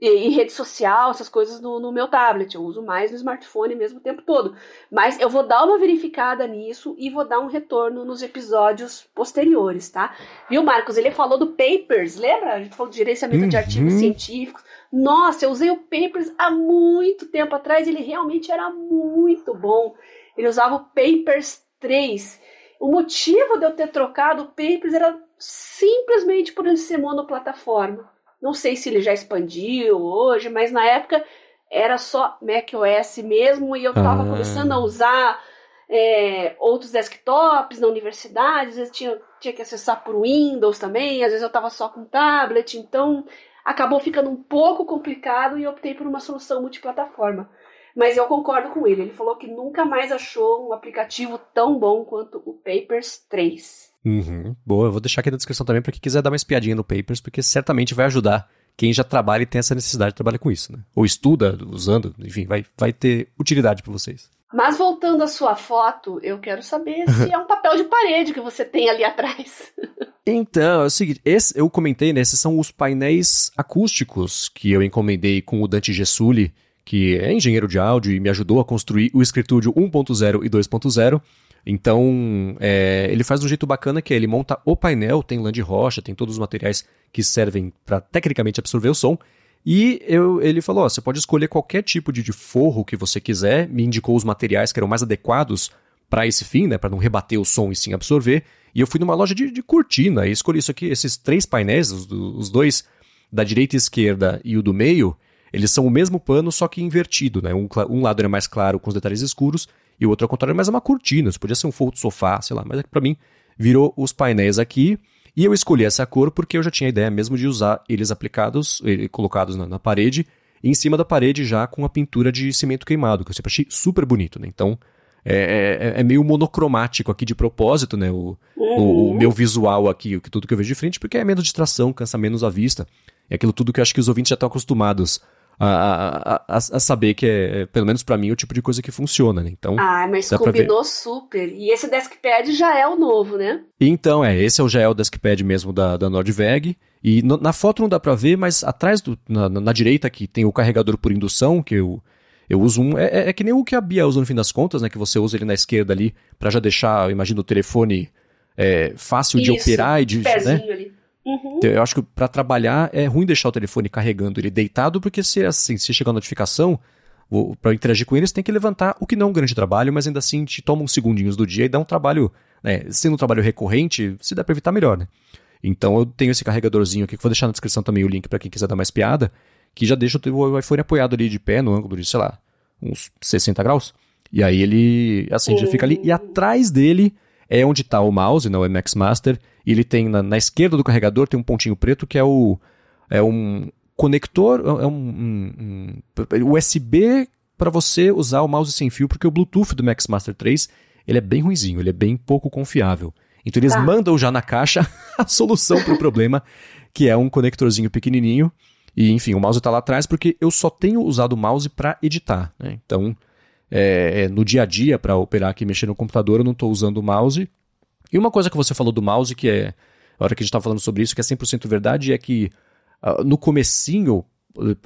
e, rede social, essas coisas no, no, meu tablet. Eu uso mais no smartphone mesmo o tempo todo. Mas eu vou dar uma verificada nisso e vou dar um retorno nos episódios posteriores, tá? Viu, Marcos? Ele falou do Papers, lembra? A gente falou de gerenciamento uhum. de artigos científicos. Nossa, eu usei o Papers há muito tempo atrás. Ele realmente era muito bom. Ele usava o Papers 3. O motivo de eu ter trocado o Papers era simplesmente por ele ser monoplataforma. Não sei se ele já expandiu hoje, mas na época era só macOS mesmo e eu estava ah. começando a usar é, outros desktops na universidade, às vezes tinha, tinha que acessar por Windows também, às vezes eu estava só com tablet, então acabou ficando um pouco complicado e optei por uma solução multiplataforma. Mas eu concordo com ele, ele falou que nunca mais achou um aplicativo tão bom quanto o Papers 3. Uhum. Boa, eu vou deixar aqui na descrição também para quem quiser dar uma espiadinha no Papers, porque certamente vai ajudar quem já trabalha e tem essa necessidade de trabalhar com isso, né? Ou estuda usando, enfim, vai, vai ter utilidade para vocês. Mas voltando à sua foto, eu quero saber se é um papel de parede que você tem ali atrás. Então, é o seguinte, esse, eu comentei, né? Esses são os painéis acústicos que eu encomendei com o Dante Gessulli, que é engenheiro de áudio e me ajudou a construir o Escritúdio 1.0 e 2.0. Então, é, ele faz de um jeito bacana que é, ele monta o painel, tem lã de rocha, tem todos os materiais que servem para tecnicamente absorver o som. E eu, ele falou: ó, você pode escolher qualquer tipo de, forro que você quiser. Me indicou os materiais que eram mais adequados para esse fim, né, para não rebater o som e sim absorver. E eu fui numa loja de, de cortina e escolhi isso aqui, esses três painéis, os, os dois da direita e esquerda e o do meio, eles são o mesmo pano, só que invertido, né? Um, um lado é mais claro com os detalhes escuros e o outro ao contrário, mas é uma cortina. Isso podia ser um forro de sofá, sei lá. Mas é para mim virou os painéis aqui. E eu escolhi essa cor porque eu já tinha a ideia mesmo de usar eles aplicados, colocados na, na parede, em cima da parede já com a pintura de cimento queimado, que eu sempre achei super bonito, né? Então, é, é, é, meio monocromático aqui de propósito, né? O, uhum. o, o, uhum. meu visual aqui, tudo que eu vejo de frente, porque é menos distração, cansa menos a vista. É aquilo tudo que eu acho que os ouvintes já estão acostumados a, a, a, saber que é, pelo menos para mim, o tipo de coisa que funciona, né? Então, ah, mas combinou super. E esse Deskpad já é o novo, né? Então, é, esse é o, já é o Deskpad mesmo da, da Nordveg. E no, na foto não dá pra ver, mas atrás, do, na, na, na direita aqui, tem o carregador por indução, que eu eu uso um. É, é, é, que nem o que a Bia usa no fim das contas, né? Que você usa ele na esquerda ali para já deixar, imagino, o telefone é, fácil Isso, de operar e de. Né? Ali. Uhum. Então, eu acho que para trabalhar é ruim deixar o telefone carregando ele deitado, porque se assim, se chegar a notificação, para interagir com eles, tem que levantar, o que não é um grande trabalho, mas ainda assim te toma uns segundinhos do dia e dá um trabalho, né? Sendo um trabalho recorrente, se dá para evitar melhor, né? Então eu tenho esse carregadorzinho aqui, que vou deixar na descrição também o link para quem quiser dar mais piada que já deixa o iPhone apoiado ali de pé, no ângulo de, sei lá, uns 60 graus. E aí ele, assim, já fica ali. E atrás dele é onde está o mouse, não é Max Master. E ele tem, na, na, esquerda do carregador, tem um pontinho preto que é o... É um conector, é um, um, um USB para você usar o mouse sem fio, porque o Bluetooth do Max Master 3, ele é bem ruinzinho, ele é bem pouco confiável. Então eles tá. mandam já na caixa a solução para o problema, que é um conectorzinho pequenininho, e, enfim, o mouse está lá atrás porque eu só tenho usado o mouse para editar. Né? Então, é, é, no dia a dia, para operar aqui mexer no computador, eu não estou usando o mouse. E uma coisa que você falou do mouse, que é, a hora que a gente estava falando sobre isso, que é 100% verdade, é que uh, no comecinho,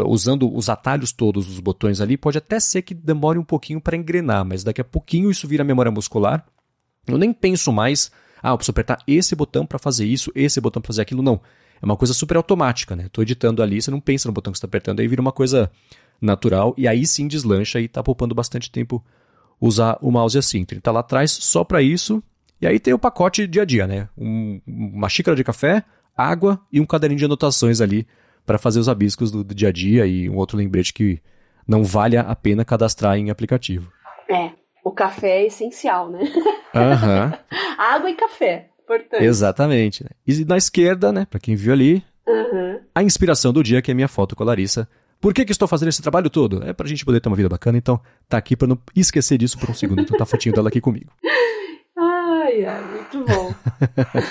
usando os atalhos todos, os botões ali, pode até ser que demore um pouquinho para engrenar, mas daqui a pouquinho isso vira memória muscular. Eu nem penso mais, ah, eu preciso apertar esse botão para fazer isso, esse botão para fazer aquilo. Não é uma coisa super automática, né? Tô editando ali, você não pensa no botão que você está apertando, aí vira uma coisa natural e aí sim deslancha e tá poupando bastante tempo usar o mouse assim. Então ele tá lá atrás só para isso. E aí tem o pacote dia a dia, né? Um, uma xícara de café, água e um caderninho de anotações ali para fazer os abiscos do, do, dia a dia e um outro lembrete que não vale a pena cadastrar em aplicativo. É, o café é essencial, né? Aham. água e café. Importante. Exatamente. E na esquerda, né, para quem viu ali, uhum. a inspiração do dia, que é a minha foto com a Larissa. Por que, que estou fazendo esse trabalho todo? É pra gente poder ter uma vida bacana, então tá aqui para não esquecer disso por um segundo. Então tá a fotinho dela aqui comigo. Ai, ai, muito bom.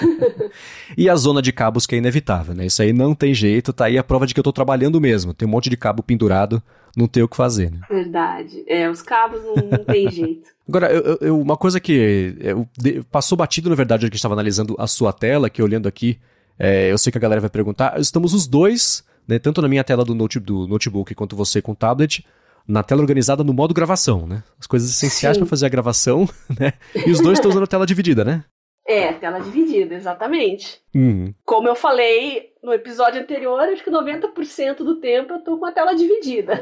e a zona de cabos que é inevitável, né? Isso aí não tem jeito, tá aí a prova de que eu tô trabalhando mesmo. Tem um monte de cabo pendurado, não tem o que fazer, né? Verdade. É, os cabos não, não tem jeito. Agora, eu, eu, uma coisa que eu, passou batido, na verdade, que a gente estava analisando a sua tela, que olhando aqui, é, eu sei que a galera vai perguntar, estamos os dois, né, tanto na minha tela do, note, do notebook quanto você com o tablet, na tela organizada no modo gravação, né? As coisas essenciais para fazer a gravação, né? E os dois estão usando a tela dividida, né? É, tela dividida, exatamente. Uhum. Como eu falei no episódio anterior, acho que 90% do tempo eu tô com a tela dividida.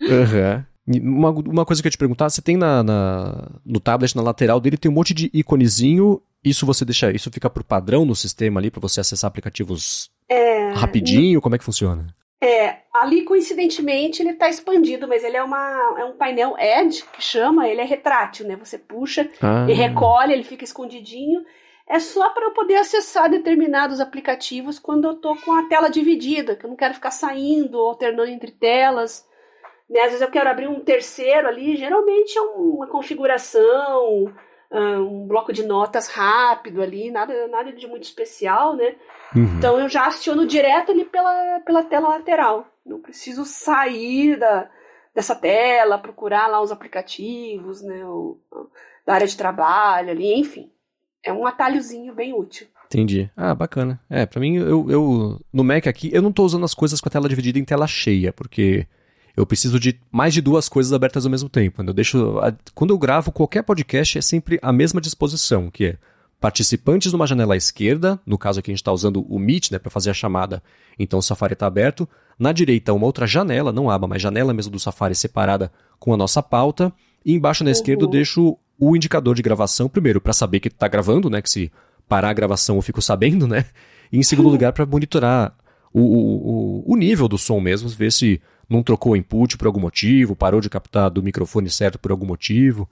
Uhum. Uma, uma coisa que eu ia te perguntar, você tem na, na, no tablet, na lateral dele, tem um monte de íconezinho. Isso você deixa, isso fica por padrão no sistema ali para você acessar aplicativos é, rapidinho? Como é que funciona? É, ali coincidentemente ele está expandido, mas ele é, uma, é um painel Edge que chama, ele é retrátil, né? Você puxa ah. e recolhe, ele fica escondidinho. É só para eu poder acessar determinados aplicativos quando eu tô com a tela dividida, que eu não quero ficar saindo, alternando entre telas. Né? Às vezes eu quero abrir um terceiro ali, geralmente é uma configuração, um bloco de notas rápido ali, nada, nada de muito especial, né? Uhum. Então eu já aciono direto ali pela, pela tela lateral. Não preciso sair da, dessa tela, procurar lá os aplicativos, né? O, da área de trabalho ali, enfim. É um atalhozinho bem útil. Entendi. Ah, bacana. É, para mim, eu, eu no Mac aqui, eu não tô usando as coisas com a tela dividida em tela cheia, porque eu preciso de mais de duas coisas abertas ao mesmo tempo. Quando eu deixo, quando eu gravo qualquer podcast é sempre a mesma disposição, que é participantes numa janela à esquerda, no caso aqui a gente está usando o Meet né, para fazer a chamada, então o Safari está aberto. Na direita, uma outra janela, não aba, mas janela mesmo do Safari separada com a nossa pauta. E embaixo na uhum. esquerda eu deixo o indicador de gravação, primeiro, para saber que está gravando, né? Que se parar a gravação eu fico sabendo, né? E em segundo lugar, para monitorar o, o, o nível do som mesmo, ver se não trocou o input por algum motivo, parou de captar do microfone certo por algum motivo.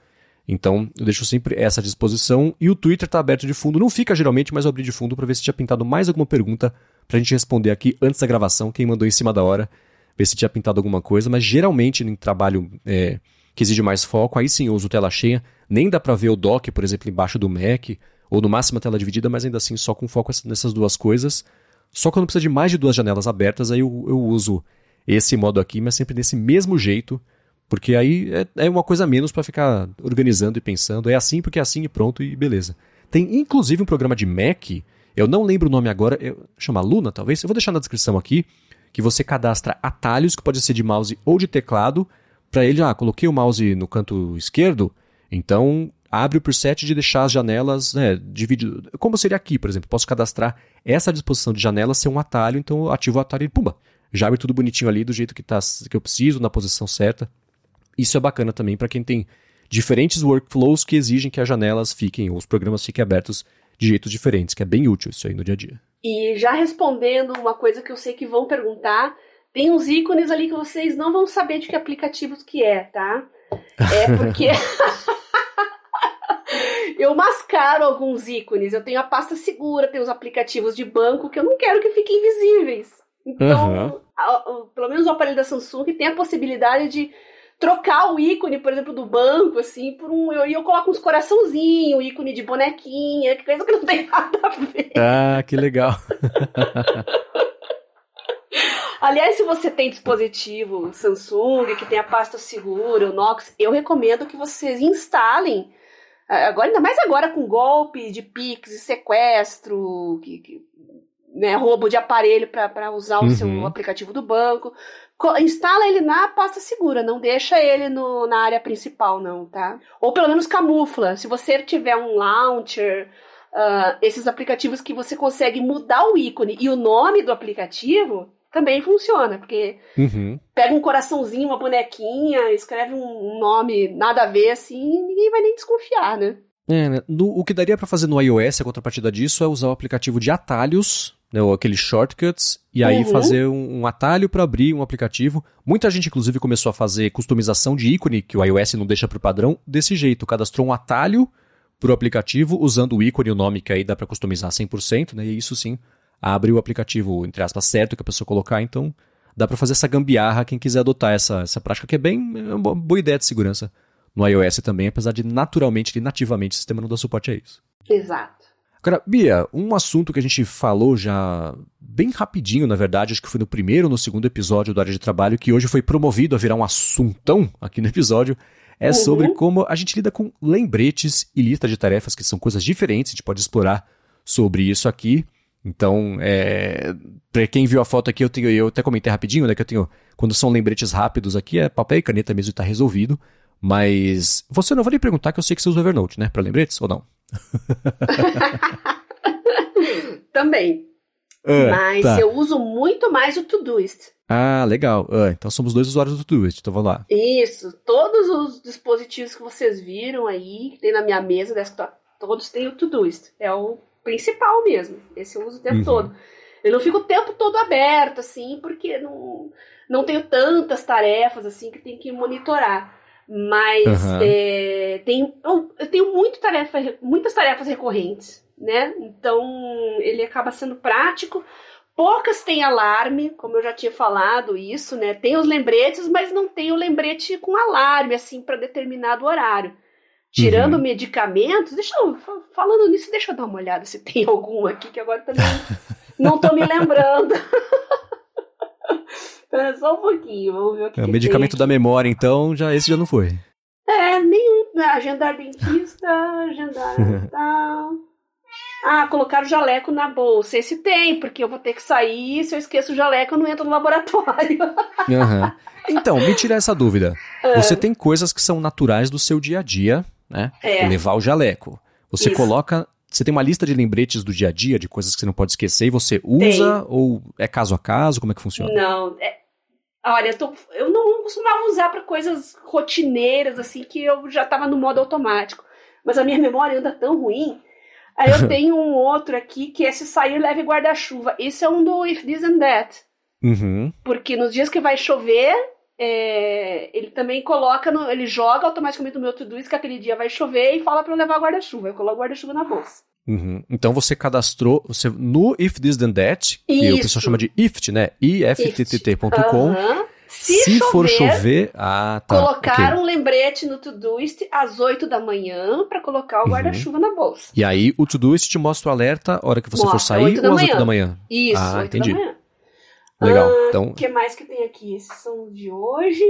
Então, eu deixo sempre essa disposição. E o Twitter está aberto de fundo. Não fica geralmente, mas eu abri de fundo para ver se tinha pintado mais alguma pergunta para a gente responder aqui antes da gravação. Quem mandou em cima da hora, ver se tinha pintado alguma coisa. Mas geralmente, em trabalho é, que exige mais foco, aí sim eu uso tela cheia. Nem dá para ver o dock, por exemplo, embaixo do Mac, ou no máximo a tela dividida, mas ainda assim só com foco nessas duas coisas. Só quando precisa de mais de duas janelas abertas, aí eu, eu uso esse modo aqui, mas sempre desse mesmo jeito, porque aí é, é uma coisa menos para ficar organizando e pensando. É assim porque é assim e pronto e beleza. Tem inclusive um programa de Mac, eu não lembro o nome agora, eu, chama Luna talvez, eu vou deixar na descrição aqui, que você cadastra atalhos que pode ser de mouse ou de teclado, para ele, ah, coloquei o mouse no canto esquerdo, então abre o preset de deixar as janelas né, dividido. Como seria aqui, por exemplo, posso cadastrar essa disposição de janelas ser um atalho, então eu ativo o atalho e pumba, já abre tudo bonitinho ali do jeito que, tá, que eu preciso, na posição certa. Isso é bacana também para quem tem diferentes workflows que exigem que as janelas fiquem, ou os programas fiquem abertos de jeitos diferentes, que é bem útil isso aí no dia a dia. E já respondendo uma coisa que eu sei que vão perguntar, tem uns ícones ali que vocês não vão saber de que aplicativos que é, tá? É porque eu mascaro alguns ícones. Eu tenho a pasta segura, tenho os aplicativos de banco que eu não quero que fiquem invisíveis. Então, uhum. a, a, pelo menos o aparelho da Samsung tem a possibilidade de trocar o ícone, por exemplo, do banco, assim, por um. E eu, eu, coloco uns coraçãozinhos, ícone de bonequinha, que coisa que não tem nada a ver. Ah, que legal. Aliás, se você tem dispositivo Samsung, que tem a pasta segura, o Nox, eu recomendo que vocês instalem. Agora, ainda mais agora com golpe de Pix e sequestro, que, que né, roubo de aparelho para usar o uhum. seu aplicativo do banco instala ele na pasta segura, não deixa ele no, na área principal, não, tá? Ou pelo menos camufla. Se você tiver um launcher, uh, esses aplicativos que você consegue mudar o ícone e o nome do aplicativo, também funciona, porque uhum. pega um coraçãozinho, uma bonequinha, escreve um nome nada a ver assim, ninguém vai nem desconfiar, né? É, né? No, o que daria para fazer no iOS, a contrapartida disso, é usar o aplicativo de atalhos né, ou aqueles shortcuts, e aí uhum. fazer um, um atalho para abrir um aplicativo. Muita gente, inclusive, começou a fazer customização de ícone, que o iOS não deixa por padrão, desse jeito. Cadastrou um atalho para o aplicativo, usando o ícone e o nome, que aí dá para customizar 100%, né, e isso sim abre o aplicativo, entre aspas, certo que a pessoa colocar, então dá para fazer essa gambiarra quem quiser adotar essa, essa prática, que é bem é uma boa ideia de segurança no iOS também, apesar de naturalmente e nativamente o sistema não dá suporte a isso. Exato. Agora, Bia, um assunto que a gente falou já bem rapidinho, na verdade, acho que foi no primeiro ou no segundo episódio do Área de Trabalho, que hoje foi promovido a virar um assuntão aqui no episódio, é uhum. sobre como a gente lida com lembretes e lista de tarefas, que são coisas diferentes, a gente pode explorar sobre isso aqui. Então, é, para quem viu a foto aqui, eu tenho, eu até comentei rapidinho, né, que eu tenho, quando são lembretes rápidos aqui, é papel e caneta mesmo e tá resolvido. Mas você não vai lhe perguntar que eu sei que você usa Evernote, né, para lembretes ou não? Também. Uh, Mas tá. eu uso muito mais o Todoist. Ah, legal. Uh, então somos dois usuários do Todoist, então vamos lá. Isso. Todos os dispositivos que vocês viram aí, que tem na minha mesa desktop, todos têm o Todoist. É o principal mesmo. Esse eu uso o tempo uhum. todo. Eu não fico o tempo todo aberto, assim, porque não, não tenho tantas tarefas, assim, que tem que monitorar. Mas uhum. é, tem, eu tenho muito tarefa, muitas tarefas recorrentes, né? Então ele acaba sendo prático. Poucas têm alarme, como eu já tinha falado isso, né? Tem os lembretes, mas não tem o lembrete com alarme, assim, para determinado horário. Tirando uhum. medicamentos, deixa eu, falando nisso, deixa eu dar uma olhada se tem algum aqui, que agora também não tô me lembrando. Espera só um pouquinho, vamos ver o que. É, o medicamento da memória, então, já esse já não foi. É, nenhum. Né, agendar dentista, agendar tal. Ah, colocar o jaleco na bolsa. Esse tem, porque eu vou ter que sair. Se eu esqueço o jaleco, eu não entro no laboratório. Uhum. Então, me tira essa dúvida. É. Você tem coisas que são naturais do seu dia a dia, né? É. Levar o jaleco. Você Isso. coloca você tem uma lista de lembretes do dia a dia, de coisas que você não pode esquecer, e você usa tem. ou é caso a caso? Como é que funciona? Não, é, olha, eu, tô, eu não costumava usar para coisas rotineiras, assim, que eu já estava no modo automático. Mas a minha memória anda tão ruim. Aí eu tenho um outro aqui que é se sair, leve guarda-chuva. Esse é um do If This and That. Uhum. Porque nos dias que vai chover, é, ele também coloca, no, ele joga automaticamente no meu to-do que aquele dia vai chover e fala para eu levar guarda-chuva. Eu coloco guarda-chuva na bolsa. Uhum. Então você cadastrou você, no If This Then That, que Isso. o pessoal chama de IFT, né? iftt.com. Uhum. Se, Se chover, for chover, ah, tá. colocar ok. um lembrete no Todoist às 8 da manhã para colocar o Uhum. guarda-chuva na bolsa. E aí o Todoist te mostra o alerta a hora que você for Mostra, sair 8 da ou às 8 manhã. da manhã? Isso, Ah, 8 entendi. Legal. Ah, Então, O que mais que tem aqui? Esses são de hoje.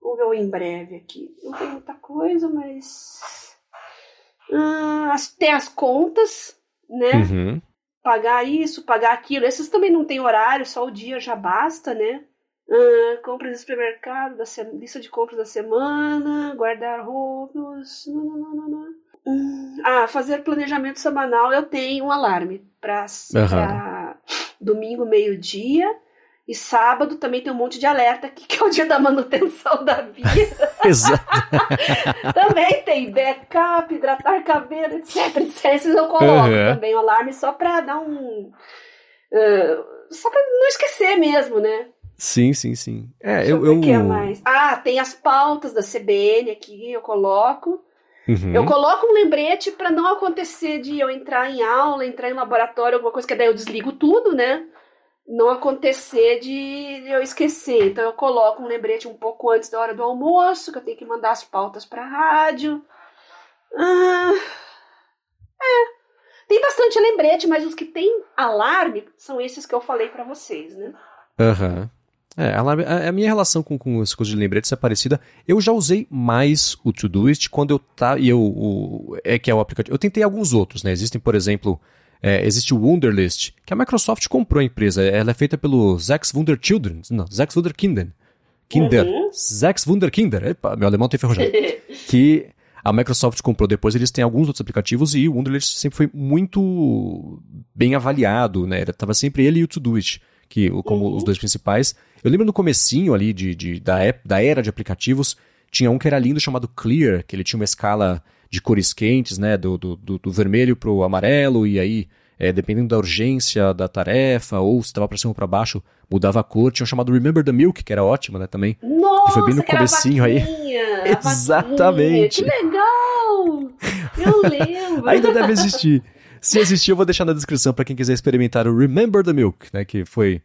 Vamos ver o em breve aqui. Não tem muita coisa, mas. Ah, as- tem as contas, né? uhum. Pagar isso, pagar aquilo. Esses também não tem horário, só o dia já basta, né? Ah, compras de supermercado, da lista de compras da semana, guardar roupas. não, não, não, não, não. Hum, Ah, fazer planejamento semanal. Eu tenho um alarme para Aham. domingo, meio-dia. E sábado também tem um monte de alerta aqui, que é o dia da manutenção da vida. Exato. também tem backup, hidratar cabelo, etc, etc. Esses eu coloco Uhum. também o alarme só pra dar um. ah, só pra não esquecer mesmo, né? Sim, sim, sim. É, Deixa eu. que é mais. Ah, tem as pautas da CBN aqui, eu coloco. Uhum. Eu coloco um lembrete pra não acontecer de eu entrar em aula, entrar em laboratório, alguma coisa que daí eu desligo tudo, né? Não acontecer de eu esquecer. Então eu coloco um lembrete um pouco antes da hora do almoço, que eu tenho que mandar as pautas pra rádio. Ah, é. Tem bastante lembrete, mas os que tem alarme são esses que eu falei pra vocês, né? Aham. É, alarme- a, a minha relação com, com as coisas de lembretes é parecida. Eu já usei mais o Todoist quando eu tá e eu o, é que é o aplicativo. Eu tentei alguns outros, né? Existem, por exemplo, é, existe o Wunderlist, que a Microsoft comprou a empresa. Ela é feita pelo Zax Wunderchildren, não, Zax Wunderkinder. Kinder. Uhum. Zax Wunderkinder. Epa, meu alemão tem enferrujado. que a Microsoft comprou depois, eles têm alguns outros aplicativos e o Wunderlist sempre foi muito bem avaliado, né? Tava sempre ele e o Todoist, que como Uhum. os dois principais. Eu lembro no comecinho ali de, de- da, da era de aplicativos, tinha um que era lindo chamado Clear, que ele tinha uma escala de cores quentes, né? Do, do, do, vermelho pro amarelo, e aí, é, dependendo da urgência da tarefa, ou se estava para cima ou para baixo, mudava a cor. Tinha um chamado Remember the Milk, que era ótimo, né? Também. Nossa, foi bem no que comecinho aí. Exatamente. Que legal! Eu lembro. Ainda deve existir. Se existir, eu vou deixar na descrição para quem quiser experimentar o Remember the Milk, né? Que foi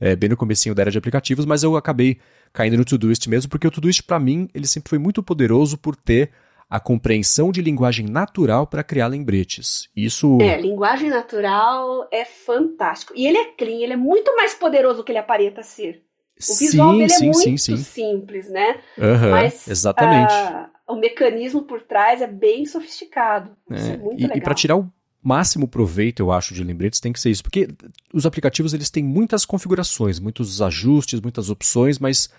é, bem no comecinho da era de aplicativos, mas eu acabei caindo no Todoist mesmo, porque o Todoist, para mim, ele sempre foi muito poderoso por ter a compreensão de linguagem natural para criar lembretes. Isso. É, linguagem natural é fantástico. E ele é clean, ele é muito mais poderoso do que ele aparenta ser. O visual sim, dele sim, é muito sim, sim. simples, né? Aham, Mas exatamente. ah, o mecanismo por trás é bem sofisticado. Isso é, É, muito e, legal. e para tirar o máximo proveito, eu acho, de lembretes, tem que ser isso. Porque os aplicativos eles têm muitas configurações, muitos ajustes, muitas opções, mas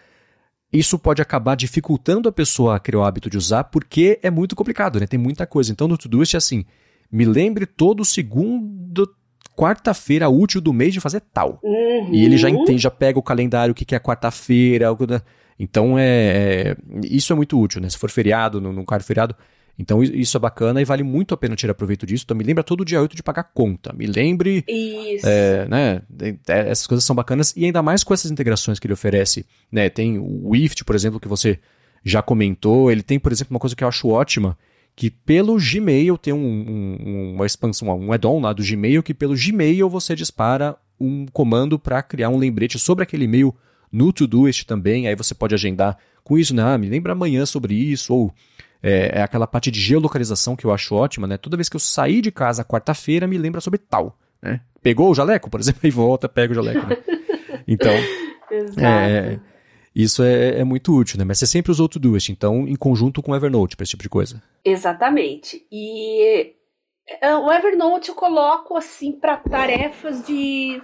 isso pode acabar dificultando a pessoa a criar o hábito de usar, porque é muito complicado, né? Tem muita coisa. Então no Todoist é assim, me lembre todo segundo, quarta-feira útil do mês de fazer tal. Uhum. E ele já entende, já pega o calendário, o que que é quarta-feira. algo da- Então é, é- Isso é muito útil, né? Se for feriado, no quarto feriado. Então isso é bacana e vale muito a pena tirar proveito disso. Então me lembra todo dia 8 de pagar conta. Me lembre. Isso. é, né? Essas coisas são bacanas. E ainda mais com essas integrações que ele oferece. Né? Tem o Wift, por exemplo, que você já comentou. Ele tem, por exemplo, uma coisa que eu acho ótima. Que pelo Gmail tem um, um- uma expansão, um add-on lá do Gmail, que pelo Gmail você dispara um comando para criar um lembrete sobre aquele e-mail no Todoist também. Aí você pode agendar com isso, né? Ah, me lembra amanhã sobre isso, ou é, é aquela parte de geolocalização que eu acho ótima, né? Toda vez que eu sair de casa quarta-feira, me lembra sobre tal, né? Pegou o jaleco, por exemplo, aí volta, pega o jaleco, né? Então, Exato. é, isso é, é muito útil, né? Mas você sempre usou o Todoist, então em conjunto com o Evernote para esse tipo de coisa. Exatamente. E é, o Evernote eu coloco assim para tarefas de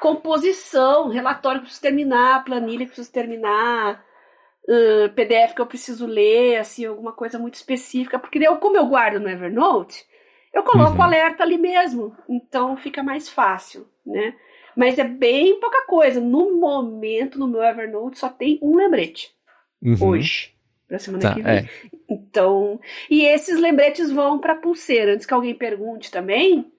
composição, relatório que preciso terminar, planilha que preciso terminar, ãh, PDF que eu preciso ler, assim, alguma coisa muito específica, porque eu, como eu guardo no Evernote, eu coloco Uhum. o alerta ali mesmo, então fica mais fácil, né? Mas é bem pouca coisa. No momento, no meu Evernote, só tem um lembrete Uhum. hoje, pra semana Tá, que vem. é. Então, e esses lembretes vão para pulseira. Antes que alguém pergunte também,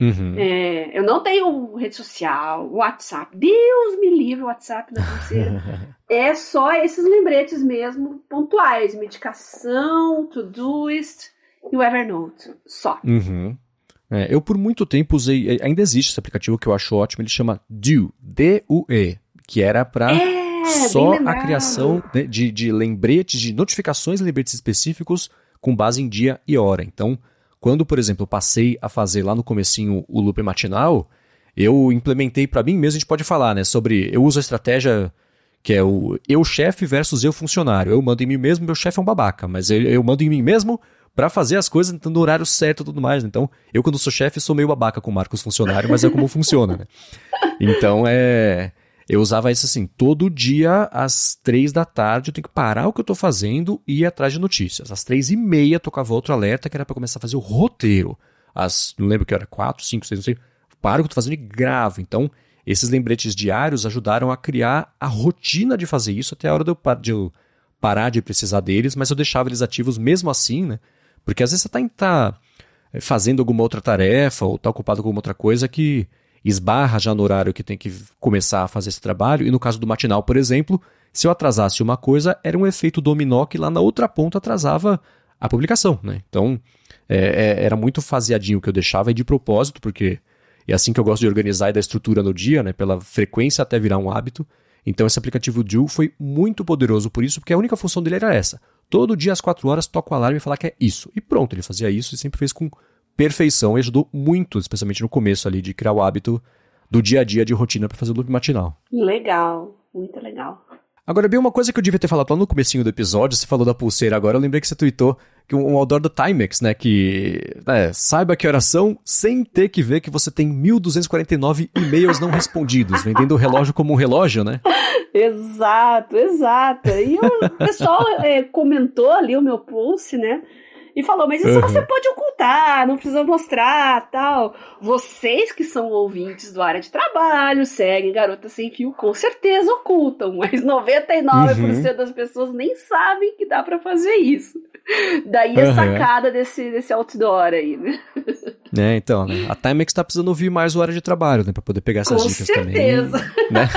Uhum. é, eu não tenho rede social, WhatsApp. Deus me livre o WhatsApp na pulseira. é só esses lembretes mesmo, pontuais. Medicação, Todoist e o Evernote. Só. Uhum. É, eu por muito tempo usei, ainda existe esse aplicativo que eu acho ótimo, ele chama Due, D-U-E, que era para É, só a criação né, de, de lembretes, de notificações e lembretes específicos com base em dia e hora. Então, quando, por exemplo, passei a fazer lá no comecinho o loop matinal, eu implementei para mim mesmo, a gente pode falar, né, sobre eu uso a estratégia que é o eu chefe versus eu funcionário. Eu mando em mim mesmo, meu chefe é um babaca, mas eu, eu mando em mim mesmo para fazer as coisas no horário certo e tudo mais. Então, eu quando sou chefe sou meio babaca com o Marcos funcionário, mas é como funciona, né? Então, é eu usava isso assim, todo dia às três da tarde eu tenho que parar o que eu tô fazendo e ir atrás de notícias. Às três e meia tocava outro alerta que era para começar a fazer o roteiro. Às, não lembro que era, quatro, cinco, seis, não sei. Paro o que eu tô fazendo e gravo. Então, esses lembretes diários ajudaram a criar a rotina de fazer isso até a hora de eu, de eu parar de precisar deles, mas eu deixava eles ativos mesmo assim, né? Porque às vezes você tá, tá fazendo alguma outra tarefa ou tá ocupado com alguma outra coisa que esbarra já no horário que tem que começar a fazer esse trabalho. E no caso do matinal, por exemplo, se eu atrasasse uma coisa, era um efeito dominó que lá na outra ponta atrasava a publicação, né? Então, é, é, era muito faseadinho que eu deixava e de propósito, porque é assim que eu gosto de organizar e da estrutura no dia, né? Pela frequência até virar um hábito. Então esse aplicativo Duo foi muito poderoso por isso, porque a única função dele era essa. Todo dia às 4 horas toca o alarme e falar que é isso. E pronto, ele fazia isso e sempre fez com perfeição e ajudou muito, especialmente no começo ali, de criar o hábito do dia a dia de rotina para fazer o loop matinal. Legal, muito legal. Agora, bem, uma coisa que eu devia ter falado lá no comecinho do episódio, você falou da pulseira agora, eu lembrei que você tweetou que um, um outdoor do Timex, né, que é, saiba que horas são sem ter que ver que você tem 1.249 e-mails não respondidos, vendendo o relógio como um relógio, né? exato, exato. E o pessoal é, comentou ali o meu pulse, né? E falou: Mas isso uhum. você pode ocultar, não precisa mostrar tal. Vocês que são ouvintes do área de trabalho, seguem Garota Sem Fio, com certeza ocultam, mas 99% uhum. das pessoas nem sabem que dá para fazer isso. Daí a uhum. sacada desse, desse outdoor aí, né? É, então, né? A Timex tá precisando ouvir mais o área de trabalho, né? Pra poder pegar essas com dicas certeza. também. Né?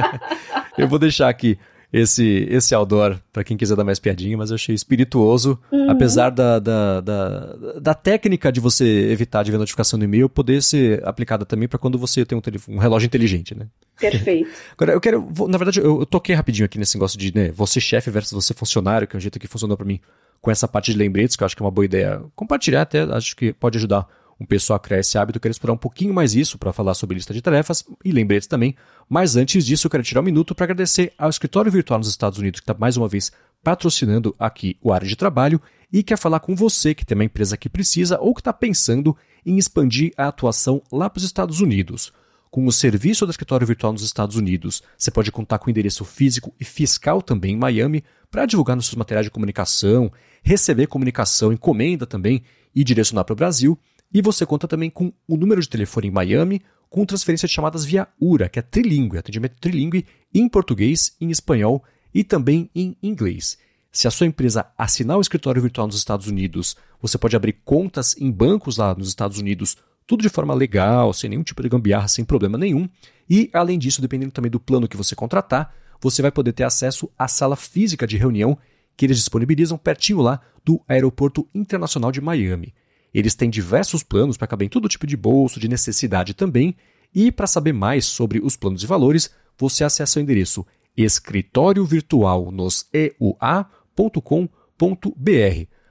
Eu vou deixar aqui esse, esse outdoor, para quem quiser dar mais piadinha, mas eu achei espirituoso, uhum. apesar da, da, da, da, técnica de você evitar de ver notificação no e-mail poder ser aplicada também para quando você tem um, telefone, um relógio inteligente, né? Perfeito. Agora, eu quero, na verdade, eu, eu toquei rapidinho aqui nesse negócio de né, você chefe versus você funcionário, que é um jeito que funcionou para mim com essa parte de lembretes, que eu acho que é uma boa ideia compartilhar até, acho que pode ajudar um pessoal a criar esse hábito. Eu quero explorar um pouquinho mais isso para falar sobre lista de tarefas e lembretes também. Mas antes disso, eu quero tirar um minuto para agradecer ao escritório virtual nos Estados Unidos, que está mais uma vez patrocinando aqui o área de trabalho e quer falar com você que tem uma empresa que precisa ou que está pensando em expandir a atuação lá para os Estados Unidos. Com o serviço do escritório virtual nos Estados Unidos, você pode contar com endereço físico e fiscal também em Miami para divulgar nos seus materiais de comunicação, receber comunicação, encomenda também e direcionar para o Brasil. E você conta também com o número de telefone em Miami, com transferência de chamadas via URA, que é trilingue, atendimento trilingue em português, em espanhol e também em inglês. Se a sua empresa assinar o escritório virtual nos Estados Unidos, você pode abrir contas em bancos lá nos Estados Unidos, tudo de forma legal, sem nenhum tipo de gambiarra, sem problema nenhum. E, além disso, dependendo também do plano que você contratar, você vai poder ter acesso à sala física de reunião que eles disponibilizam pertinho lá do Aeroporto Internacional de Miami. Eles têm diversos planos para caber em todo tipo de bolso, de necessidade também. E para saber mais sobre os planos e valores, você acessa o endereço escritório virtual nos eua.com.br.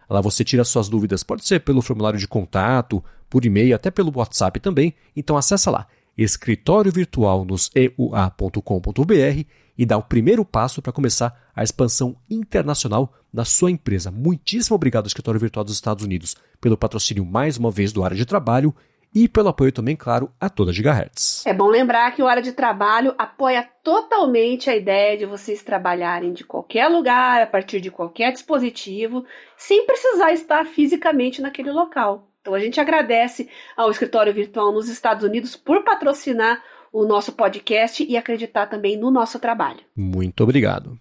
Lá você tira suas dúvidas, pode ser pelo formulário de contato, por e-mail, até pelo WhatsApp também. Então acessa lá escritório virtual nos eua.com.br e dá o primeiro passo para começar a expansão internacional da sua empresa. Muitíssimo obrigado, Escritório Virtual dos Estados Unidos, pelo patrocínio mais uma vez do área de trabalho e pelo apoio também, claro, a toda Gigahertz. É bom lembrar que o Área de Trabalho apoia totalmente a ideia de vocês trabalharem de qualquer lugar, a partir de qualquer dispositivo, sem precisar estar fisicamente naquele local. Então a gente agradece ao Escritório Virtual nos Estados Unidos por patrocinar o nosso podcast e acreditar também no nosso trabalho. Muito obrigado.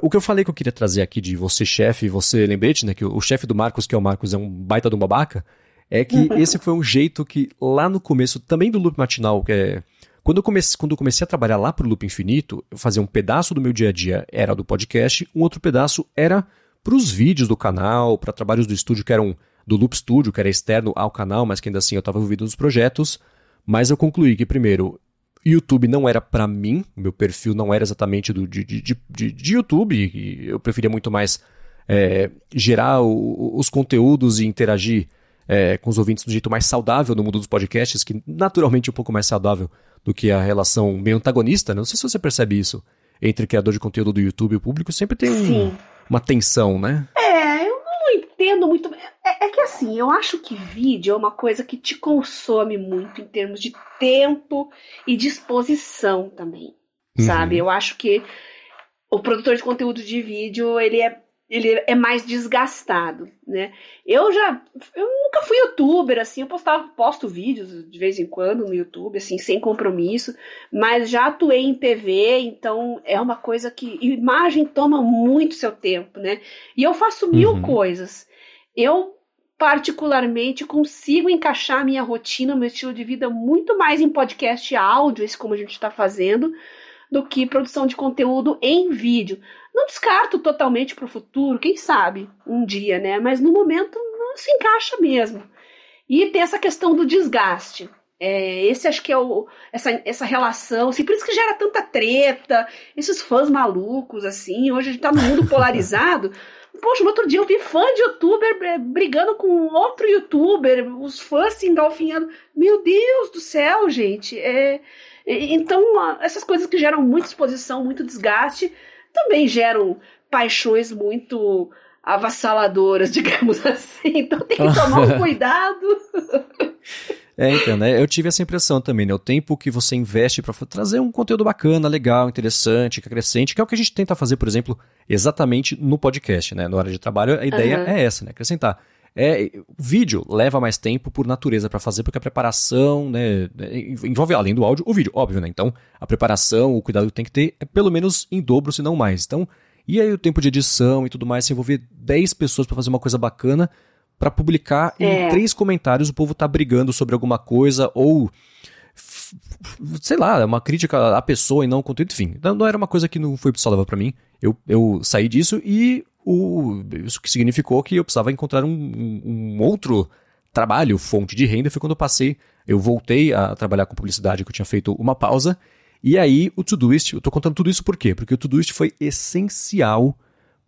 O que eu falei que eu queria trazer aqui de você chefe, você lembrete, né, que o chefe do Marcos, que é o Marcos, é um baita de um babaca, é que esse foi um jeito que lá no começo, também do loop matinal, que é quando eu, comecei, quando eu comecei a trabalhar lá pro Loop Infinito, eu fazia um pedaço do meu dia a dia era do podcast, um outro pedaço era para os vídeos do canal, para trabalhos do estúdio que eram do Loop Studio, que era externo ao canal, mas que ainda assim eu estava envolvido nos projetos. Mas eu concluí que, primeiro, YouTube não era para mim, meu perfil não era exatamente do, de, de, de, de YouTube, eu preferia muito mais é, gerar o, os conteúdos e interagir é, com os ouvintes do jeito mais saudável no mundo dos podcasts, que naturalmente é um pouco mais saudável do que a relação meio antagonista, né? Não sei se você percebe isso entre criador de conteúdo do YouTube e o público, sempre tem um, uma tensão, né? É, eu não entendo muito. É, que assim, eu acho que vídeo é uma coisa que te consome muito em termos de tempo e disposição também, uhum. sabe? Eu acho que o produtor de conteúdo de vídeo, ele é ele é mais desgastado, né? Eu já, eu nunca fui youtuber, assim, eu postava, posto vídeos de vez em quando no YouTube, assim, sem compromisso, mas já atuei em TV, então é uma coisa que, imagem toma muito seu tempo, né? E eu faço mil uhum. coisas. Eu, particularmente, consigo encaixar minha rotina, meu estilo de vida muito mais em podcast áudio, esse como a gente está fazendo, do que produção de conteúdo em vídeo. Não descarto totalmente para o futuro, quem sabe, um dia, né? Mas no momento não se encaixa mesmo. E tem essa questão do desgaste. É, esse acho que é o, essa, essa relação, assim, por isso que gera tanta treta, esses fãs malucos, assim, hoje a gente tá no mundo polarizado. Poxa, no outro dia eu vi fã de youtuber brigando com outro youtuber, os fãs se engalfinhando. Meu Deus do céu, gente. É, então, essas coisas que geram muita exposição, muito desgaste, também geram paixões muito avassaladoras, digamos assim. Então tem que tomar um cuidado. É, então, né? Eu tive essa impressão também, né? O tempo que você investe para trazer um conteúdo bacana, legal, interessante, que acrescente, que é o que a gente tenta fazer, por exemplo, exatamente no podcast, né? Na hora de trabalho, a ideia uhum. é essa, né? Acrescentar. É, vídeo leva mais tempo por natureza para fazer, porque a preparação, né, envolve além do áudio, o vídeo, óbvio, né? Então, a preparação, o cuidado que tem que ter é pelo menos em dobro, se não mais. Então, e aí o tempo de edição e tudo mais, se envolver 10 pessoas para fazer uma coisa bacana, para publicar é. em três comentários o povo tá brigando sobre alguma coisa ou sei lá, uma crítica à pessoa e não ao conteúdo, enfim. Não, não era uma coisa que não foi saudável para mim. Eu, eu saí disso e o, isso que significou que eu precisava encontrar um, um, outro trabalho, fonte de renda. Foi quando eu passei, eu voltei a trabalhar com publicidade, que eu tinha feito uma pausa. E aí o Todoist, eu tô contando tudo isso por quê? Porque o Todoist foi essencial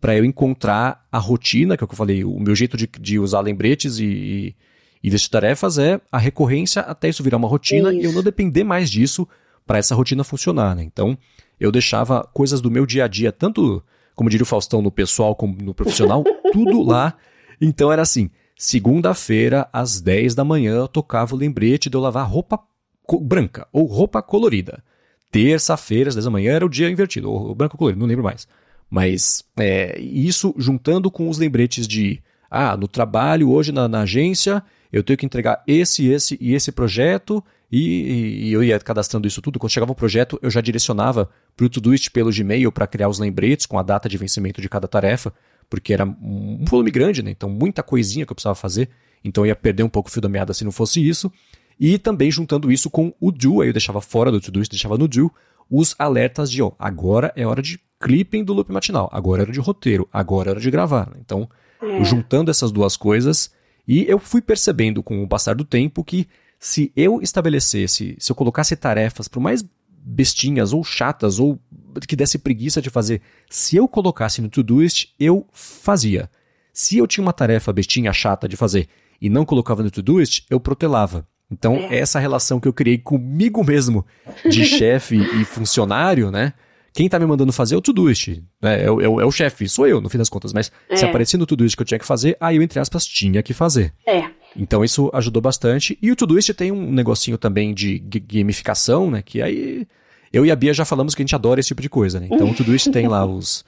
para eu encontrar a rotina, que é o que eu falei, o meu jeito de, de usar lembretes e, e vestir tarefas é a recorrência até isso virar uma rotina isso. e eu não depender mais disso para essa rotina funcionar, né? Então, eu deixava coisas do meu dia a dia, tanto como diria o Faustão, no pessoal como no profissional, tudo lá. Então era assim: segunda-feira, às 10 da manhã, eu tocava o lembrete de eu lavar roupa branca ou roupa colorida. Terça-feira, às 10 da manhã, era o dia invertido, ou branco colorido, não lembro mais. Mas é, isso juntando com os lembretes de ah, no trabalho, hoje na, na agência, eu tenho que entregar esse, esse e esse projeto, e, e, eu ia cadastrando isso tudo. Quando chegava um projeto, eu já direcionava para o Todoist pelo Gmail para criar os lembretes com a data de vencimento de cada tarefa, porque era um volume grande, né? Então, muita coisinha que eu precisava fazer. Então, eu ia perder um pouco o fio da meada se não fosse isso. E também juntando isso com o Do, aí eu deixava fora do Todoist, deixava no Do, os alertas de, ó, agora é hora de clipping do loop matinal, agora hora de roteiro, agora hora de gravar. Então, é. juntando essas duas coisas, e eu fui percebendo com o passar do tempo que se eu estabelecesse, se eu colocasse tarefas, por mais bestinhas ou chatas ou que desse preguiça de fazer, se eu colocasse no Todoist, eu fazia. Se eu tinha uma tarefa bestinha chata de fazer e não colocava no Todoist, eu protelava. Então, é. essa relação que eu criei comigo mesmo, de chefe e funcionário, né? Quem tá me mandando fazer é o Todoist, né? É, é, é o chefe, sou eu, no fim das contas. Mas é. se aparecia no Todoist que eu tinha que fazer, aí eu, entre aspas, tinha que fazer. É. Então isso ajudou bastante. E o Todoist tem um negocinho também de gamificação, né? Que aí eu e a Bia já falamos que a gente adora esse tipo de coisa, né? Então o Todoist tem lá os,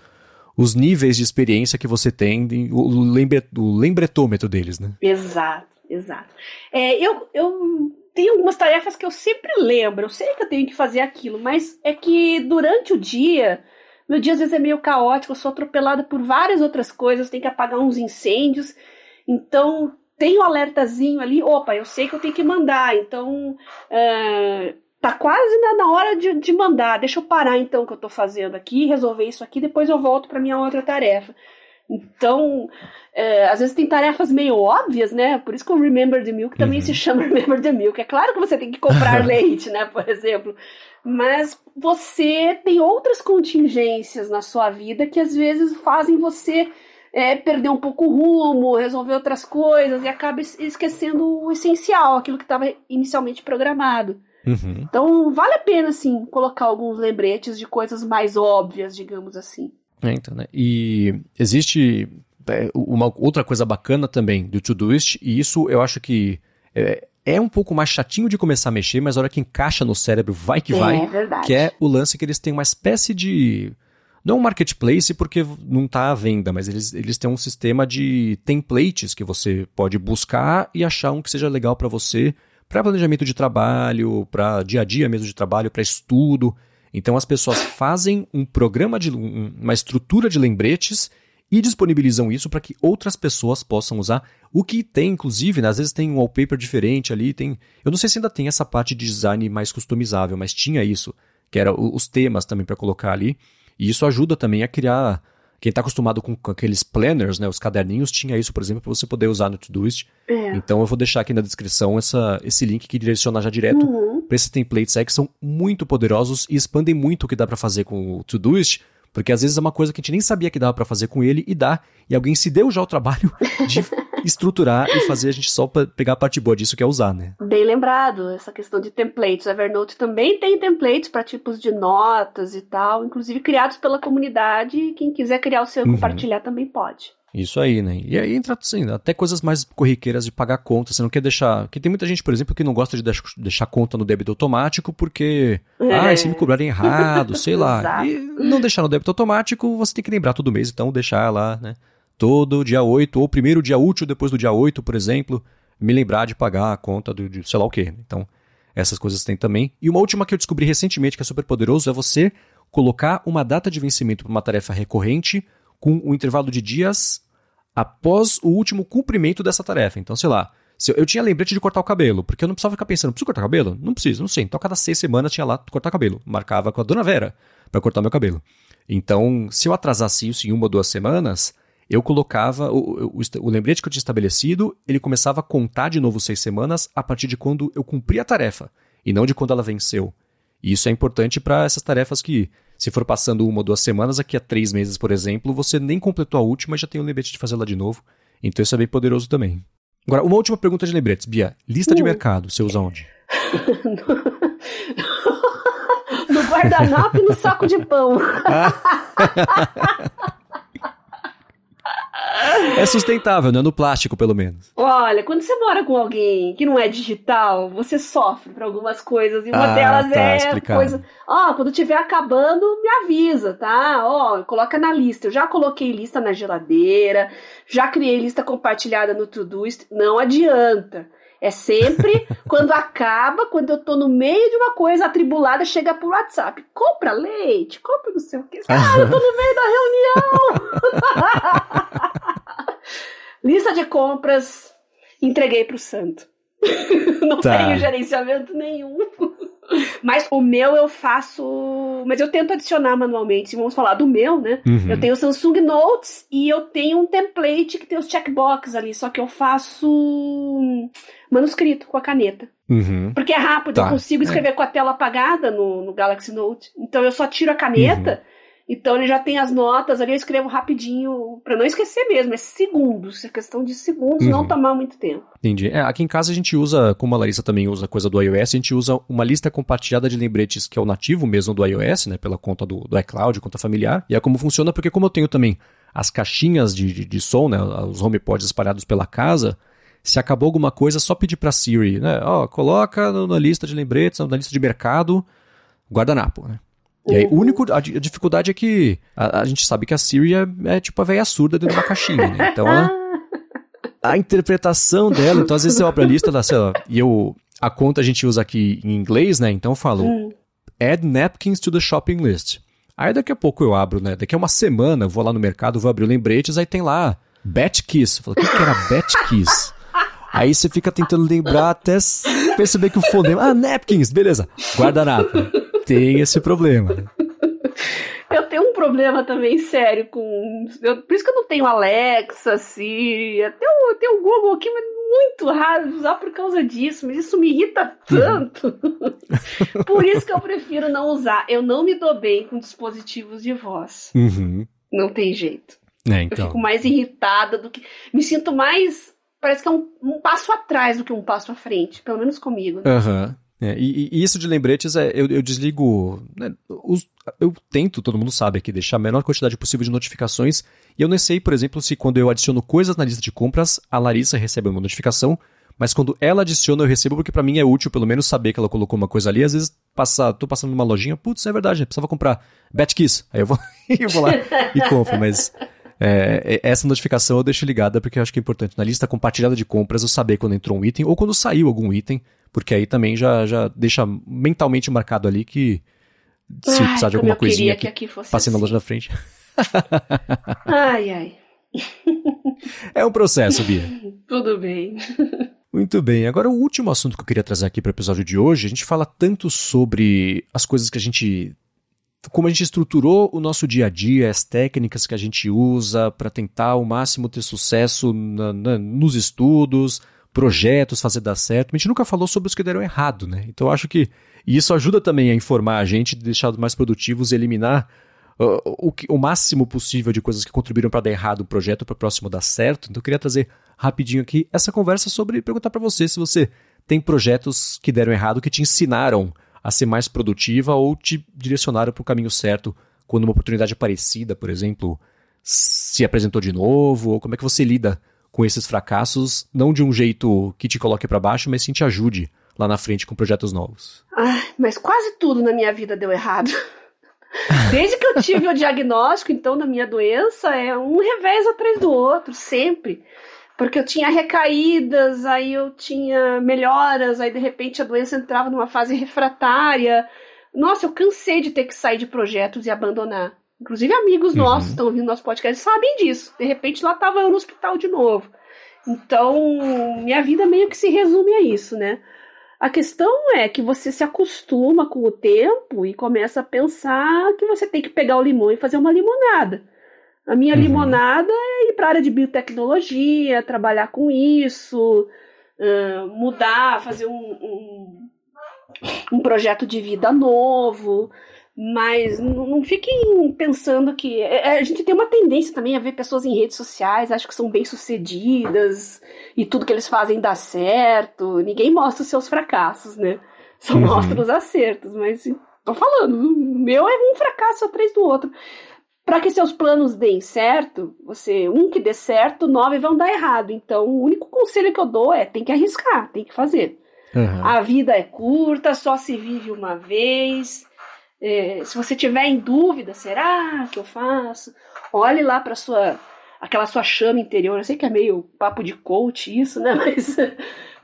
os níveis de experiência que você tem, o, lembre, o lembretômetro deles, né? Exato, exato. É, eu, eu tenho algumas tarefas que eu sempre lembro, eu sei que eu tenho que fazer aquilo, mas é que durante o dia, meu dia às vezes é meio caótico, eu sou atropelada por várias outras coisas, tenho que apagar uns incêndios, então tem o um alertazinho ali, opa, eu sei que eu tenho que mandar, então uh, tá quase na, na hora de, de, mandar, deixa eu parar então o que eu tô fazendo aqui, resolver isso aqui, depois eu volto para minha outra tarefa. Então, é, às vezes tem tarefas meio óbvias, né? Por isso que o Remember the Milk também uhum. se chama Remember the Milk. É claro que você tem que comprar leite, né? Por exemplo. Mas você tem outras contingências na sua vida que às vezes fazem você é, perder um pouco o rumo, resolver outras coisas e acaba esquecendo o essencial, aquilo que estava inicialmente programado. Uhum. Então, vale a pena, sim, colocar alguns lembretes de coisas mais óbvias, digamos assim. É, então, né? E existe é, uma outra coisa bacana também do Todoist, e isso eu acho que é, é, um pouco mais chatinho de começar a mexer, mas a hora que encaixa no cérebro, vai que vai. É verdade. Que é o lance que eles têm uma espécie de não um marketplace porque não está à venda, mas eles, eles têm um sistema de templates que você pode buscar e achar um que seja legal para você, para planejamento de trabalho, para dia a dia mesmo de trabalho, para estudo. Então as pessoas fazem um programa de uma estrutura de lembretes e disponibilizam isso para que outras pessoas possam usar. O que tem, inclusive, né, às vezes tem um wallpaper diferente ali, tem. Eu não sei se ainda tem essa parte de design mais customizável, mas tinha isso, que era os temas também para colocar ali. E isso ajuda também a criar. Quem está acostumado com, com, aqueles planners, né, os caderninhos, tinha isso, por exemplo, para você poder usar no Todoist. É. Então eu vou deixar aqui na descrição essa, esse link que direciona já direto uhum. para esses templates aí que são muito poderosos e expandem muito o que dá para fazer com o Todoist, porque às vezes é uma coisa que a gente nem sabia que dava para fazer com ele e dá, e alguém se deu já o trabalho de estruturar e fazer a gente só pegar a parte boa disso que é usar, né? Bem lembrado, essa questão de templates. O Evernote também tem templates para tipos de notas e tal, inclusive criados pela comunidade. Quem quiser criar o seu e uhum. compartilhar também pode. Isso aí, né? E aí entra assim, até coisas mais corriqueiras de pagar conta. Você não quer deixar. Porque tem muita gente, por exemplo, que não gosta de deixar conta no débito automático porque. É. Ah, se me cobrarem errado, sei lá. E não deixar no débito automático, você tem que lembrar todo mês, então deixar lá, né? todo dia 8, ou primeiro dia útil depois do dia 8, por exemplo, me lembrar de pagar a conta do, de sei lá o quê. Então, essas coisas tem também. E uma última que eu descobri recentemente que é super poderoso é você colocar uma data de vencimento para uma tarefa recorrente com um intervalo de dias após o último cumprimento dessa tarefa. Então, sei lá, eu, eu tinha lembrete de cortar o cabelo, porque eu não precisava ficar pensando, preciso cortar o cabelo? Não preciso, não sei. Então, cada seis semanas tinha lá cortar o cabelo. Marcava com a dona Vera para cortar meu cabelo. Então, se eu atrasasse isso em uma ou duas semanas, eu colocava o, o, o, lembrete que eu tinha estabelecido, ele começava a contar de novo seis semanas a partir de quando eu cumpri a tarefa, e não de quando ela venceu. E isso é importante para essas tarefas que, se for passando uma ou duas semanas, aqui a três meses, por exemplo, você nem completou a última e já tem o lembrete de fazer ela de novo. Então isso é bem poderoso também. Agora, uma última pergunta de lembretes, Bia. Lista de hum. mercado, você usa onde? no guardanapo e no saco de pão. É sustentável, não é no plástico, pelo menos. Olha, quando você mora com alguém que não é digital, você sofre para algumas coisas. E uma ah, delas tá, é explicado. coisa. Ó, quando tiver acabando, me avisa, tá? Ó, coloca na lista. Eu já coloquei lista na geladeira, já criei lista compartilhada no Todoist. Não adianta. É sempre quando acaba, quando eu tô no meio de uma coisa atribulada, chega por WhatsApp. Compra leite, compra não sei o que. Ah, eu tô no meio da reunião. Lista de compras, entreguei pro santo. não tá. tenho gerenciamento nenhum. Mas o meu eu faço. Mas eu tento adicionar manualmente. Vamos falar do meu, né? Uhum. Eu tenho o Samsung Notes e eu tenho um template que tem os checkboxes ali. Só que eu faço manuscrito com a caneta. Uhum. Porque é rápido, tá. eu consigo escrever é. com a tela apagada no, no Galaxy Note. Então eu só tiro a caneta. Uhum então ele já tem as notas ali, eu escrevo rapidinho, para não esquecer mesmo, é segundos, é questão de segundos, uhum. não tomar muito tempo. Entendi. É, aqui em casa a gente usa, como a Larissa também usa coisa do iOS, a gente usa uma lista compartilhada de lembretes que é o nativo mesmo do iOS, né, pela conta do, do iCloud, conta familiar. E é como funciona, porque como eu tenho também as caixinhas de, de, de som, né, os HomePods espalhados pela casa, se acabou alguma coisa, só pedir para Siri, né, ó, coloca na lista de lembretes, na lista de mercado, guardanapo, né? E aí, o uhum. único, a, a dificuldade é que a, a, gente sabe que a Siri é, é tipo a velha surda dentro de uma caixinha, né? Então, ela, a interpretação dela, então às vezes você abre a lista da, sei lá, e eu, a conta a gente usa aqui em inglês, né? Então eu falo, hum. add napkins to the shopping list. Aí daqui a pouco eu abro, né? Daqui a uma semana eu vou lá no mercado, vou abrir o lembretes, aí tem lá, Bat Kiss. Eu falo, o que, que era Bat Kiss? Aí você fica tentando lembrar até perceber que o fonema. Ah, napkins, beleza. Guardanapo tem esse problema. Eu tenho um problema também sério com. Eu, por isso que eu não tenho Alexa, Siri, até o, tenho o Google aqui, mas muito raro de usar por causa disso, mas isso me irrita tanto. por isso que eu prefiro não usar. Eu não me dou bem com dispositivos de voz. Uhum. Não tem jeito. É, então. Eu fico mais irritada do que. Me sinto mais. Parece que é um, um passo atrás do que um passo à frente, pelo menos comigo. Né? Aham. Uhum. É, e, e, isso de lembretes, é, eu, eu desligo. Né, os, eu tento, todo mundo sabe aqui, deixar a menor quantidade possível de notificações. E eu não sei, por exemplo, se quando eu adiciono coisas na lista de compras, a Larissa recebe uma notificação. Mas quando ela adiciona, eu recebo, porque para mim é útil pelo menos saber que ela colocou uma coisa ali. Às vezes, passa, tô passando numa lojinha, putz, é verdade, precisava comprar Betkiss. Aí eu vou, eu vou lá e compro, mas. É, essa notificação eu deixo ligada porque eu acho que é importante. Na lista compartilhada de compras eu saber quando entrou um item ou quando saiu algum item, porque aí também já, já deixa mentalmente marcado ali que se ai, precisar de alguma coisinha que, que passei assim. na loja da frente. ai, ai. É um processo, Bia. Tudo bem. Muito bem. Agora, o último assunto que eu queria trazer aqui para o episódio de hoje, a gente fala tanto sobre as coisas que a gente. Como a gente estruturou o nosso dia a dia, as técnicas que a gente usa para tentar ao máximo ter sucesso na, na, nos estudos, projetos, fazer dar certo. A gente nunca falou sobre os que deram errado, né? Então acho que isso ajuda também a informar a gente, deixar mais produtivos e eliminar uh, o, que, o máximo possível de coisas que contribuíram para dar errado o projeto para o próximo dar certo. Então eu queria trazer rapidinho aqui essa conversa sobre perguntar para você se você tem projetos que deram errado que te ensinaram a ser mais produtiva ou te direcionaram para o caminho certo quando uma oportunidade parecida, por exemplo, se apresentou de novo, ou como é que você lida com esses fracassos, não de um jeito que te coloque para baixo, mas sim te ajude lá na frente com projetos novos. Ah, mas quase tudo na minha vida deu errado. Desde que eu tive o diagnóstico, então, da minha doença, é um revés atrás do outro, sempre. Porque eu tinha recaídas, aí eu tinha melhoras, aí de repente a doença entrava numa fase refratária. Nossa, eu cansei de ter que sair de projetos e abandonar. Inclusive, amigos uhum. nossos estão ouvindo nosso podcast sabem disso. De repente, lá estava eu no hospital de novo. Então, minha vida meio que se resume a isso, né? A questão é que você se acostuma com o tempo e começa a pensar que você tem que pegar o limão e fazer uma limonada. A minha uhum. limonada é ir para a área de biotecnologia, trabalhar com isso, uh, mudar, fazer um, um, um projeto de vida novo. Mas não, fiquem pensando que. É, é, a gente tem uma tendência também a ver pessoas em redes sociais, acho que são bem-sucedidas e tudo que eles fazem dá certo. Ninguém mostra os seus fracassos, né? Só uhum. mostra os acertos. Mas tô falando, o meu é um fracasso atrás do outro. Para que seus planos deem certo, você um que dê certo, nove vão dar errado. Então, o único conselho que eu dou é tem que arriscar, tem que fazer. Uhum. A vida é curta, só se vive uma vez. É, se você tiver em dúvida, será que eu faço? Olhe lá para sua aquela sua chama interior. Eu sei que é meio papo de coach isso, né? Mas,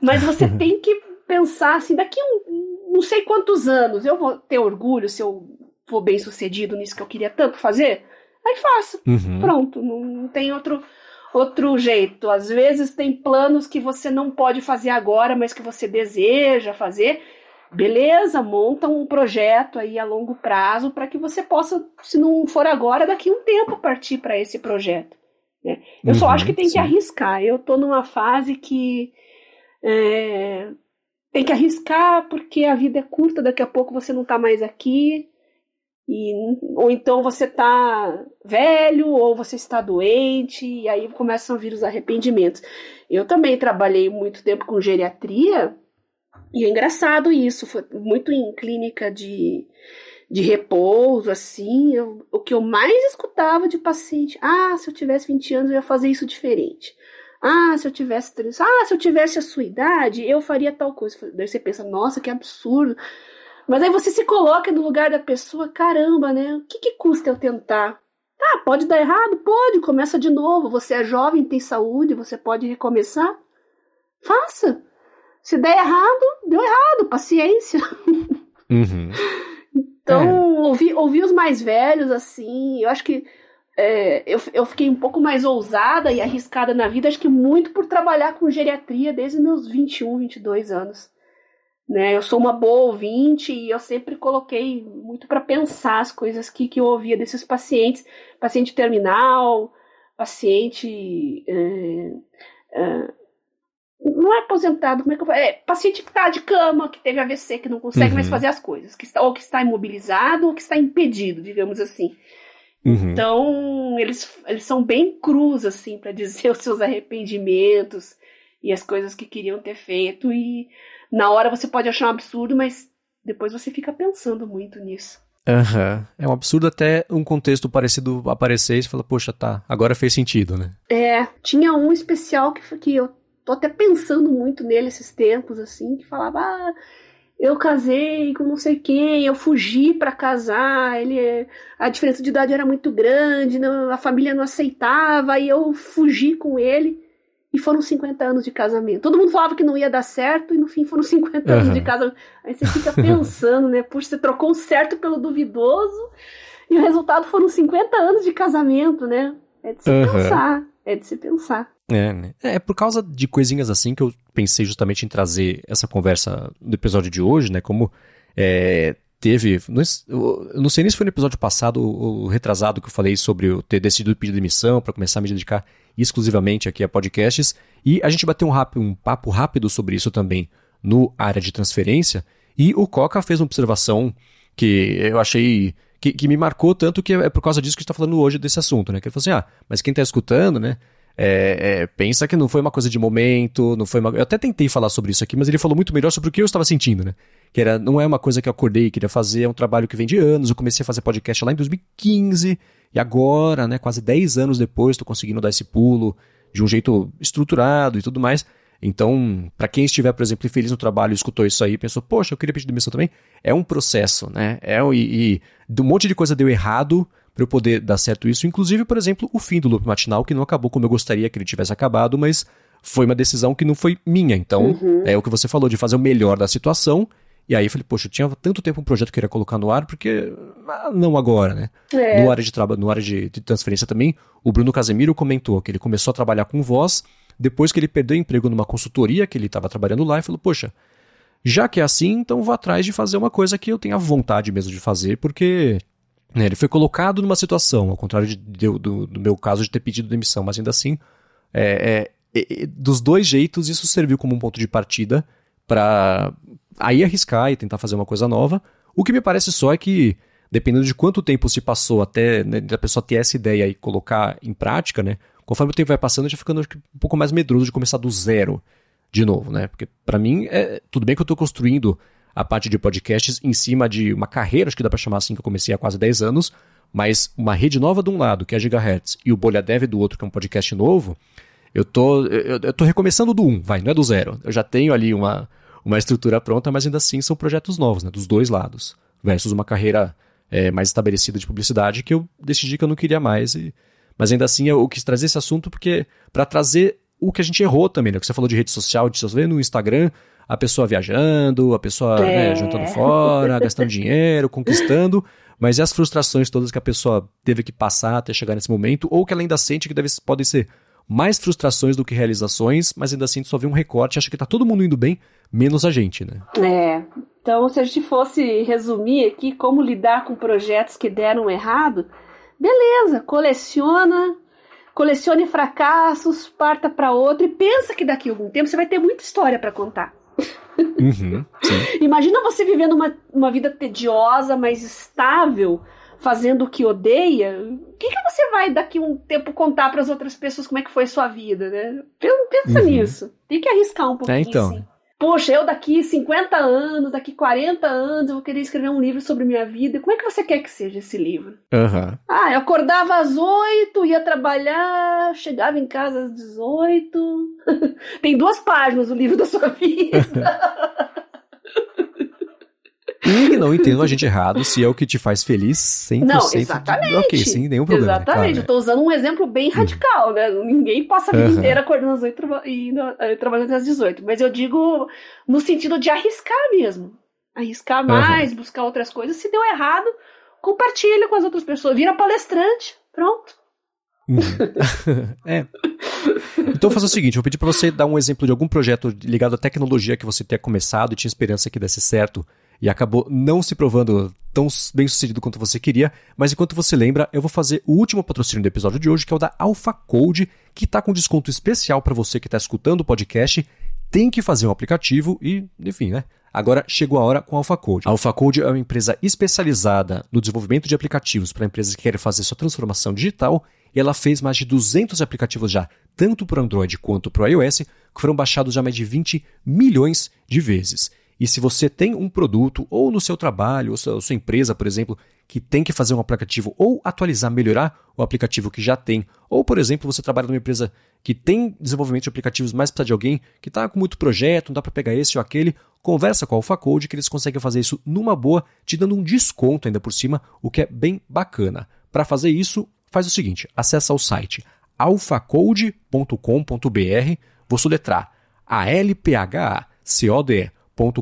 mas você tem que pensar assim, daqui um, não sei quantos anos eu vou ter orgulho se eu for bem sucedido nisso que eu queria tanto fazer. Aí faço. Uhum. Pronto, não, tem outro outro jeito. Às vezes tem planos que você não pode fazer agora, mas que você deseja fazer. Beleza, monta um projeto aí a longo prazo para que você possa, se não for agora, daqui a um tempo partir para esse projeto. Né? Eu uhum, só acho que tem sim. que arriscar. Eu estou numa fase que é, tem que arriscar porque a vida é curta, daqui a pouco você não está mais aqui. E, ou então você está velho, ou você está doente, e aí começam a vir os arrependimentos. Eu também trabalhei muito tempo com geriatria, e é engraçado isso, foi muito em clínica de, de repouso, assim, eu, o que eu mais escutava de paciente, ah, se eu tivesse 20 anos eu ia fazer isso diferente. Ah, se eu tivesse ah, se eu tivesse a sua idade, eu faria tal coisa. Daí você pensa, nossa, que absurdo. Mas aí você se coloca no lugar da pessoa, caramba, né? O que, que custa eu tentar? Ah, pode dar errado? Pode, começa de novo. Você é jovem, tem saúde, você pode recomeçar. Faça. Se der errado, deu errado, paciência. Uhum. então, é. ouvir, ouvir os mais velhos, assim, eu acho que é, eu, eu fiquei um pouco mais ousada e arriscada na vida, acho que muito por trabalhar com geriatria desde meus 21, 22 anos. Né? Eu sou uma boa ouvinte e eu sempre coloquei muito para pensar as coisas que, que eu ouvia desses pacientes, paciente terminal, paciente é, é, não é aposentado, como é que eu falo? É paciente que está de cama, que teve AVC, que não consegue uhum. mais fazer as coisas, que está, ou que está imobilizado ou que está impedido, digamos assim. Uhum. Então, eles, eles são bem crus, assim, para dizer os seus arrependimentos e as coisas que queriam ter feito. E na hora você pode achar um absurdo, mas depois você fica pensando muito nisso. Uhum. É um absurdo até um contexto parecido aparecer e você fala, poxa, tá, agora fez sentido, né? É, tinha um especial que, que eu tô até pensando muito nele esses tempos, assim, que falava, ah, eu casei com não sei quem, eu fugi para casar, ele, a diferença de idade era muito grande, não, a família não aceitava, e eu fugi com ele. E foram 50 anos de casamento. Todo mundo falava que não ia dar certo, e no fim foram 50 uhum. anos de casamento. Aí você fica pensando, né? Puxa, você trocou o certo pelo duvidoso, e o resultado foram 50 anos de casamento, né? É de se uhum. pensar. É de se pensar. É, né? É, é por causa de coisinhas assim que eu pensei justamente em trazer essa conversa no episódio de hoje, né? Como é, teve. Eu não sei nem se foi no episódio passado ou retrasado que eu falei sobre eu ter decidido pedir demissão para começar a me dedicar exclusivamente aqui a podcasts. E a gente bateu um, rápido, um papo rápido sobre isso também no área de transferência. E o Coca fez uma observação que eu achei. Que, que me marcou tanto que é por causa disso que a gente está falando hoje desse assunto, né? Que ele falou assim: ah, mas quem está escutando, né? É, é, pensa que não foi uma coisa de momento, não foi uma... Eu até tentei falar sobre isso aqui, mas ele falou muito melhor sobre o que eu estava sentindo, né? Que era, não é uma coisa que eu acordei e queria fazer, é um trabalho que vem de anos. Eu comecei a fazer podcast lá em 2015, e agora, né, quase 10 anos depois, estou conseguindo dar esse pulo de um jeito estruturado e tudo mais. Então, para quem estiver, por exemplo, infeliz no trabalho escutou isso aí e pensou, poxa, eu queria pedir demissão também, é um processo, né? É, e, e um monte de coisa deu errado, para eu poder dar certo isso. Inclusive, por exemplo, o fim do loop matinal, que não acabou como eu gostaria que ele tivesse acabado, mas foi uma decisão que não foi minha. Então, uhum. é o que você falou, de fazer o melhor da situação. E aí eu falei, poxa, eu tinha tanto tempo um projeto que eu queria colocar no ar, porque ah, não agora, né? É. No área de trabalho, no área de, de, transferência também, o Bruno Casemiro comentou que ele começou a trabalhar com voz depois que ele perdeu emprego numa consultoria que ele estava trabalhando lá e falou, poxa, já que é assim, então vou atrás de fazer uma coisa que eu tenha vontade mesmo de fazer, porque né, ele foi colocado numa situação, ao contrário de, de, do, do, meu caso de ter pedido demissão, mas ainda assim, é, é, é, dos dois jeitos, isso serviu como um ponto de partida para aí arriscar e tentar fazer uma coisa nova. O que me parece só é que, dependendo de quanto tempo se passou até né, a pessoa ter essa ideia e colocar em prática, né, conforme o tempo vai passando, eu já ficando um pouco mais medroso de começar do zero de novo, né? Porque para mim, é, tudo bem que eu estou construindo a parte de podcasts em cima de uma carreira, acho que dá para chamar assim, que eu comecei há quase 10 anos, mas uma rede nova de um lado, que é a Gigahertz, e o Bolha Dev do outro, que é um podcast novo, eu tô, eu, eu tô recomeçando do um, vai, não é do zero. Eu já tenho ali uma, uma estrutura pronta, mas ainda assim são projetos novos, né, dos dois lados, versus uma carreira é, mais estabelecida de publicidade que eu decidi que eu não queria mais. E, mas ainda assim eu quis trazer esse assunto porque para trazer o que a gente errou também, né? Que você falou de rede social, de você vê no Instagram, a pessoa viajando, a pessoa né, é. né, juntando fora, gastando dinheiro, conquistando, mas e as frustrações todas que a pessoa teve que passar até chegar nesse momento, ou que ela ainda sente que deve, podem ser mais frustrações do que realizações, mas ainda assim só vê um recorte acha que tá todo mundo indo bem, menos a gente, né? É. Então, se a gente fosse resumir aqui como lidar com projetos que deram errado, beleza, coleciona, colecione fracassos, parta para outro e pensa que daqui a algum tempo você vai ter muita história para contar. Uhum, Imagina você vivendo uma, uma vida tediosa, mas estável, fazendo o que odeia. O que, que você vai daqui a um tempo contar para as outras pessoas como é que foi a sua vida, né? Pensa uhum. nisso. Tem que arriscar um pouquinho. É, então. Assim poxa, eu daqui 50 anos, daqui 40 anos, eu vou querer escrever um livro sobre minha vida. Como é que você quer que seja esse livro? Uhum. Ah, eu acordava às 8, ia trabalhar, chegava em casa às 18. Tem duas páginas o livro da sua vida. E não entendo a gente errado, se é o que te faz feliz, 100% não, exatamente. ok, sem nenhum problema. Exatamente, claro, eu tô usando um exemplo bem uhum. radical, né? Ninguém passa a vida uhum. inteira acordando às 8 e eh, trabalhando às 18. Mas eu digo no sentido de arriscar mesmo. Arriscar mais, uhum. buscar outras coisas. Se deu errado, compartilha com as outras pessoas. Vira palestrante. Pronto. Uhum. é. Então, vou fazer o seguinte: vou pedir para você dar um exemplo de algum projeto ligado à tecnologia que você tenha começado e tinha esperança que desse certo e acabou não se provando tão bem sucedido quanto você queria. Mas enquanto você lembra, eu vou fazer o último patrocínio do episódio de hoje, que é o da Alpha Code, que está com desconto especial para você que está escutando o podcast. Tem que fazer um aplicativo e, enfim, né? Agora chegou a hora com a AlphaCode. A AlphaCode é uma empresa especializada no desenvolvimento de aplicativos para empresas que querem fazer sua transformação digital e ela fez mais de 200 aplicativos já, tanto para Android quanto para iOS, que foram baixados já mais de 20 milhões de vezes. E se você tem um produto, ou no seu trabalho, ou sua, sua empresa, por exemplo, que tem que fazer um aplicativo ou atualizar, melhorar o aplicativo que já tem, ou, por exemplo, você trabalha numa empresa que tem desenvolvimento de aplicativos, mas precisa de alguém que está com muito projeto, não dá para pegar esse ou aquele, conversa com a AlphaCode que eles conseguem fazer isso numa boa, te dando um desconto ainda por cima, o que é bem bacana. Para fazer isso, faz o seguinte, acessa o site alphacode.com.br, vou soletrar a l p h c o d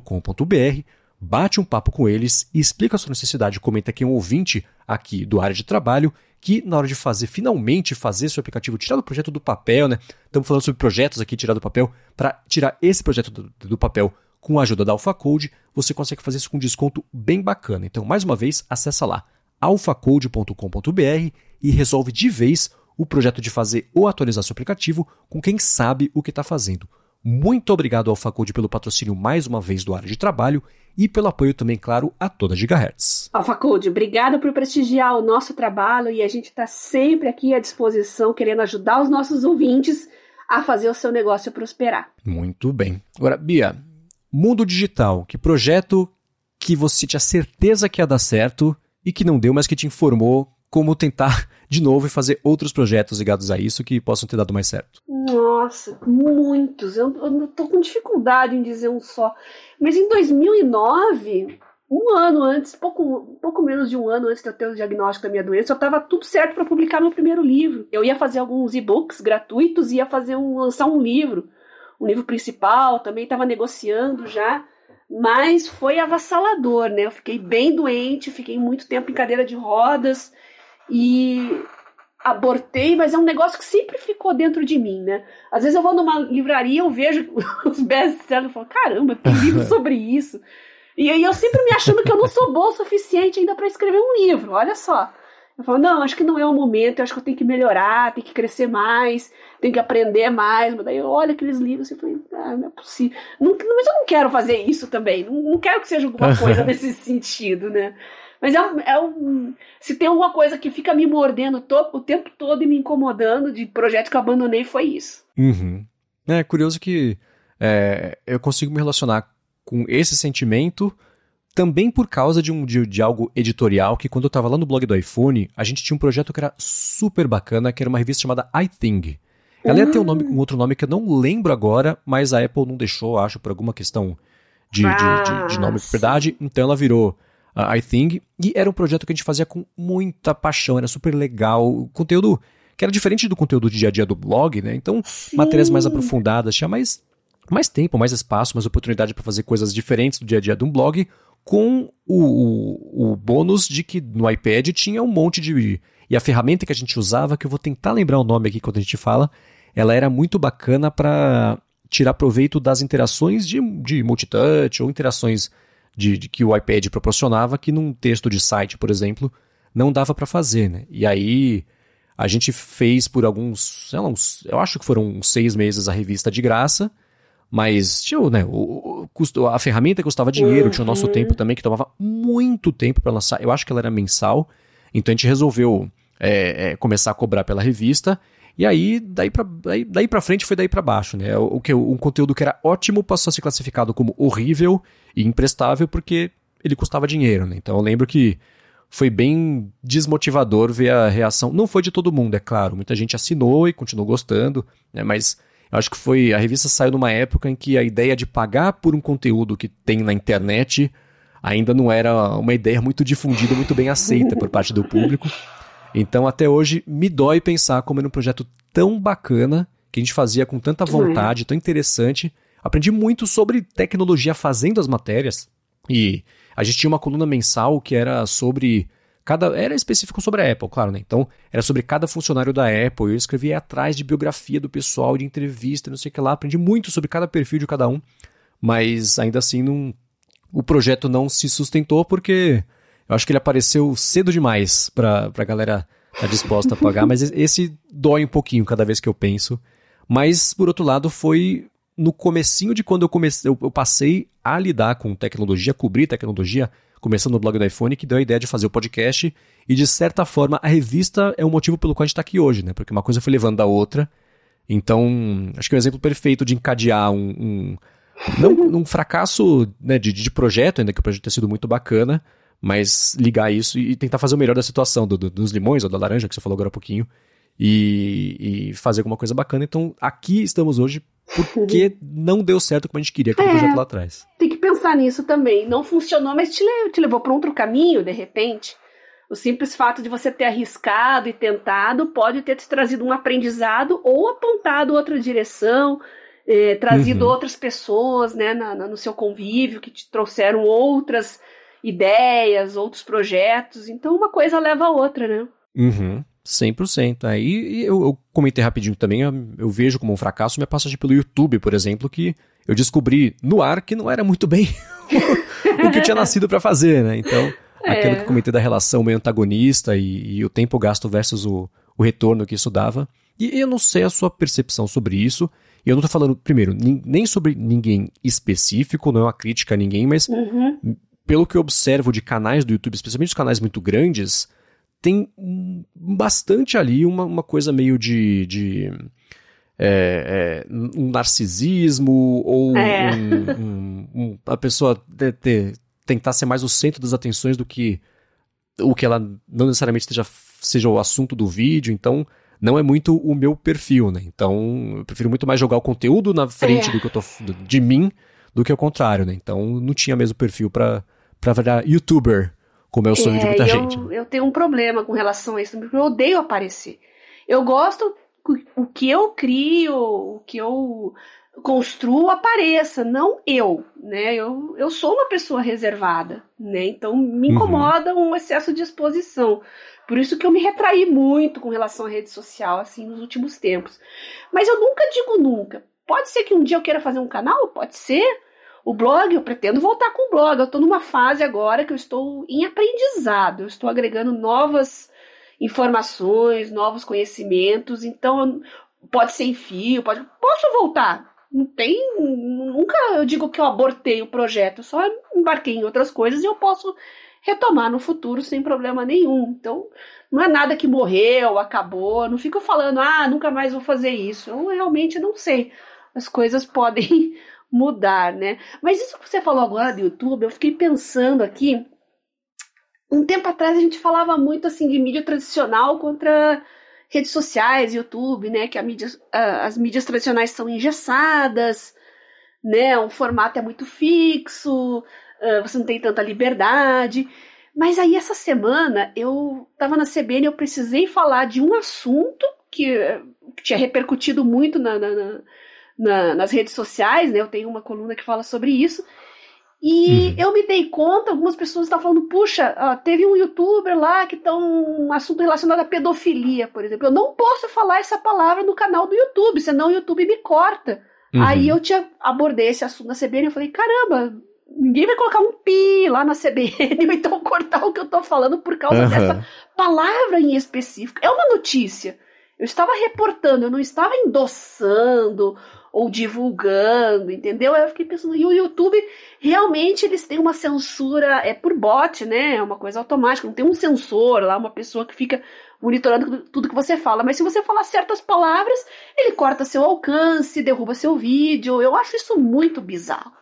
com.br bate um papo com eles e explica a sua necessidade. Comenta aqui um ouvinte aqui do área de trabalho que na hora de fazer, finalmente fazer seu aplicativo, tirar do projeto do papel, né? Estamos falando sobre projetos aqui, tirar do papel. Para tirar esse projeto do, do, papel com a ajuda da AlphaCode, você consegue fazer isso com desconto bem bacana. Então, mais uma vez, acessa lá alphacode.com.br e resolve de vez o projeto de fazer ou atualizar seu aplicativo com quem sabe o que está fazendo. Muito obrigado ao Facode pelo patrocínio mais uma vez do área de trabalho e pelo apoio também, claro, a toda Gigahertz. Alfacode, obrigada por prestigiar o nosso trabalho e a gente está sempre aqui à disposição, querendo ajudar os nossos ouvintes a fazer o seu negócio prosperar. Muito bem. Agora, Bia, mundo digital, que projeto que você tinha certeza que ia dar certo e que não deu, mas que te informou como tentar de novo e fazer outros projetos ligados a isso que possam ter dado mais certo? Nossa, muitos. Eu, tô com dificuldade em dizer um só. Mas em 2009, um ano antes, pouco, pouco menos de um ano antes de eu ter o diagnóstico da minha doença, eu estava tudo certo para publicar meu primeiro livro. Eu ia fazer alguns e-books gratuitos, ia fazer um, lançar um livro, um livro principal, também estava negociando já, mas foi avassalador, né? Eu fiquei bem doente, fiquei muito tempo em cadeira de rodas, e abortei, mas é um negócio que sempre ficou dentro de mim, né? Às vezes eu vou numa livraria, eu vejo os best-sellers e falo, caramba, tem livro sobre isso. E aí eu sempre me achando que eu não sou boa o suficiente ainda para escrever um livro, olha só. Eu falo, não, acho que não é o momento, eu acho que eu tenho que melhorar, tenho que crescer mais, tenho que aprender mais. Mas daí eu olho aqueles livros e falei, ah, não é possível. Não, mas eu não quero fazer isso também, não, não quero que seja alguma coisa nesse sentido, né? Mas é um, é um, se tem alguma coisa que fica me mordendo to, o tempo todo e me incomodando de projeto que eu abandonei, foi isso. Uhum. É curioso que é, eu consigo me relacionar com esse sentimento também por causa de, um, de, de, algo editorial, que quando eu estava lá no blog do iPhone, a gente tinha um projeto que era super bacana, que era uma revista chamada iThing. Ela ia ter um, nome, um outro nome que eu não lembro agora, mas a Apple não deixou, acho, por alguma questão de, ah, de, de, nome e propriedade, então ela virou I Think, e era um projeto que a gente fazia com muita paixão, era super legal, conteúdo que era diferente do conteúdo do dia a dia do blog, né? Então, Sim. matérias mais aprofundadas, tinha mais, mais tempo, mais espaço, mais oportunidade para fazer coisas diferentes do dia a dia de um blog, com o, o, o, bônus de que no iPad tinha um monte de. E a ferramenta que a gente usava, que eu vou tentar lembrar o nome aqui quando a gente fala, ela era muito bacana para tirar proveito das interações de, de multitouch ou interações de, de, que o iPad proporcionava que num texto de site, por exemplo, não dava para fazer, né? E aí a gente fez por alguns, sei lá, uns, eu acho que foram uns seis meses a revista de graça, mas tinha, né, o, o, a ferramenta custava dinheiro, uhum. tinha o nosso uhum. tempo também, que tomava muito tempo para lançar. Eu acho que ela era mensal, então a gente resolveu é, é, começar a cobrar pela revista. E aí, daí pra, daí, daí pra frente foi daí para baixo, né? O, que, um conteúdo que era ótimo passou a ser classificado como horrível e imprestável porque ele custava dinheiro, né? Então eu lembro que foi bem desmotivador ver a reação. Não foi de todo mundo, é claro. Muita gente assinou e continuou gostando, né? Mas eu acho que foi. A revista saiu numa época em que a ideia de pagar por um conteúdo que tem na internet ainda não era uma ideia muito difundida, muito bem aceita por parte do público. Então, até hoje, me dói pensar como era um projeto tão bacana, que a gente fazia com tanta vontade, tão interessante. Aprendi muito sobre tecnologia fazendo as matérias. E a gente tinha uma coluna mensal que era sobre cada era específico sobre a Apple, claro, né? Então, era sobre cada funcionário da Apple. Eu escrevi atrás de biografia do pessoal, de entrevista, não sei o que lá, aprendi muito sobre cada perfil de cada um, mas ainda assim não o projeto não se sustentou porque eu acho que ele apareceu cedo demais para a galera estar tá disposta a pagar, mas esse dói um pouquinho cada vez que eu penso. Mas, por outro lado, foi no comecinho de quando eu comecei, eu, eu passei a lidar com tecnologia, cobrir tecnologia, começando no blog do iPhone, que deu a ideia de fazer o podcast. E, de certa forma, a revista é o motivo pelo qual a gente está aqui hoje, né? Porque uma coisa foi levando a outra. Então, acho que é um exemplo perfeito de encadear um, um não um fracasso né, de, de projeto, ainda que o projeto tenha sido muito bacana, mas ligar isso e tentar fazer o melhor da situação, do, do, dos limões ou da laranja, que você falou agora há pouquinho, e, e fazer alguma coisa bacana. Então, aqui estamos hoje porque não deu certo como a gente queria com é, o projeto lá atrás. Tem que pensar nisso também. Não funcionou, mas te, te levou para outro caminho, de repente. O simples fato de você ter arriscado e tentado pode ter te trazido um aprendizado ou apontado outra direção, eh, trazido uhum. outras pessoas né, na, na, no seu convívio que te trouxeram outras ideias, outros projetos. Então uma coisa leva a outra, né? Uhum. 100%. Aí eu, eu comentei rapidinho também, eu, eu, vejo como um fracasso minha passagem pelo YouTube, por exemplo, que eu descobri no ar que não era muito bem o que eu tinha nascido para fazer, né? Então, é. aquilo que eu comentei da relação meio antagonista e, e o tempo gasto versus o, o retorno que isso dava. E eu não sei a sua percepção sobre isso. E eu não tô falando, primeiro, nem sobre ninguém específico, não é uma crítica a ninguém, mas uhum. Pelo que eu observo de canais do YouTube, especialmente os canais muito grandes, tem bastante ali uma, uma coisa meio de. de é, é, um narcisismo ou é. um, um, um, a pessoa ter, ter, tentar ser mais o centro das atenções do que o que ela não necessariamente esteja, seja o assunto do vídeo. Então, não é muito o meu perfil, né? Então, eu prefiro muito mais jogar o conteúdo na frente é. do que eu tô de mim do que o contrário, né? Então, não tinha mesmo perfil para para virar youtuber, como é o sonho é, de muita eu, gente. Eu tenho um problema com relação a isso, porque eu odeio aparecer. Eu gosto o que eu crio, o que eu construo apareça, não eu, né? Eu, eu sou uma pessoa reservada, né? Então me uhum. incomoda uhum. um excesso de exposição. Por isso que eu me retraí muito com relação à rede social, assim, nos últimos tempos. Mas eu nunca digo nunca. Pode ser que um dia eu queira fazer um canal, pode ser. O blog, eu pretendo voltar com o blog. Eu estou numa fase agora que eu estou em aprendizado. Eu estou agregando novas informações, novos conhecimentos. Então, pode ser em fio, pode. Posso voltar. Não tem. Nunca eu digo que eu abortei o projeto, eu só embarquei em outras coisas e eu posso retomar no futuro sem problema nenhum. Então, não é nada que morreu, acabou. Não fico falando, ah, nunca mais vou fazer isso. Eu realmente não sei. As coisas podem mudar, né? Mas isso que você falou agora do YouTube, eu fiquei pensando aqui. Um tempo atrás a gente falava muito assim de mídia tradicional contra redes sociais, YouTube, né? Que mídia, as mídias tradicionais são engessadas, né? Um formato é muito fixo, você não tem tanta liberdade. Mas aí essa semana eu estava na CBN, eu precisei falar de um assunto que, que tinha repercutido muito na, na, nas redes sociais, né? Eu tenho uma coluna que fala sobre isso. E uhum. eu me dei conta, algumas pessoas estavam falando, puxa, ó, teve um youtuber lá que tá um assunto relacionado à pedofilia, por exemplo. Eu não posso falar essa palavra no canal do YouTube, senão o YouTube me corta. Uhum. Aí eu tinha abordei esse assunto na CBN e falei, caramba, ninguém vai colocar um pi lá na CBN ou então cortar o que eu tô falando por causa uhum. dessa palavra em específico. É uma notícia. Eu estava reportando, eu não estava endossando ou divulgando, entendeu? Aí eu fiquei pensando, e o YouTube, realmente eles têm uma censura, é por bot, né? É uma coisa automática, não tem um sensor lá, uma pessoa que fica monitorando tudo que você fala. Mas se você falar certas palavras, ele corta seu alcance, derruba seu vídeo. Eu acho isso muito bizarro.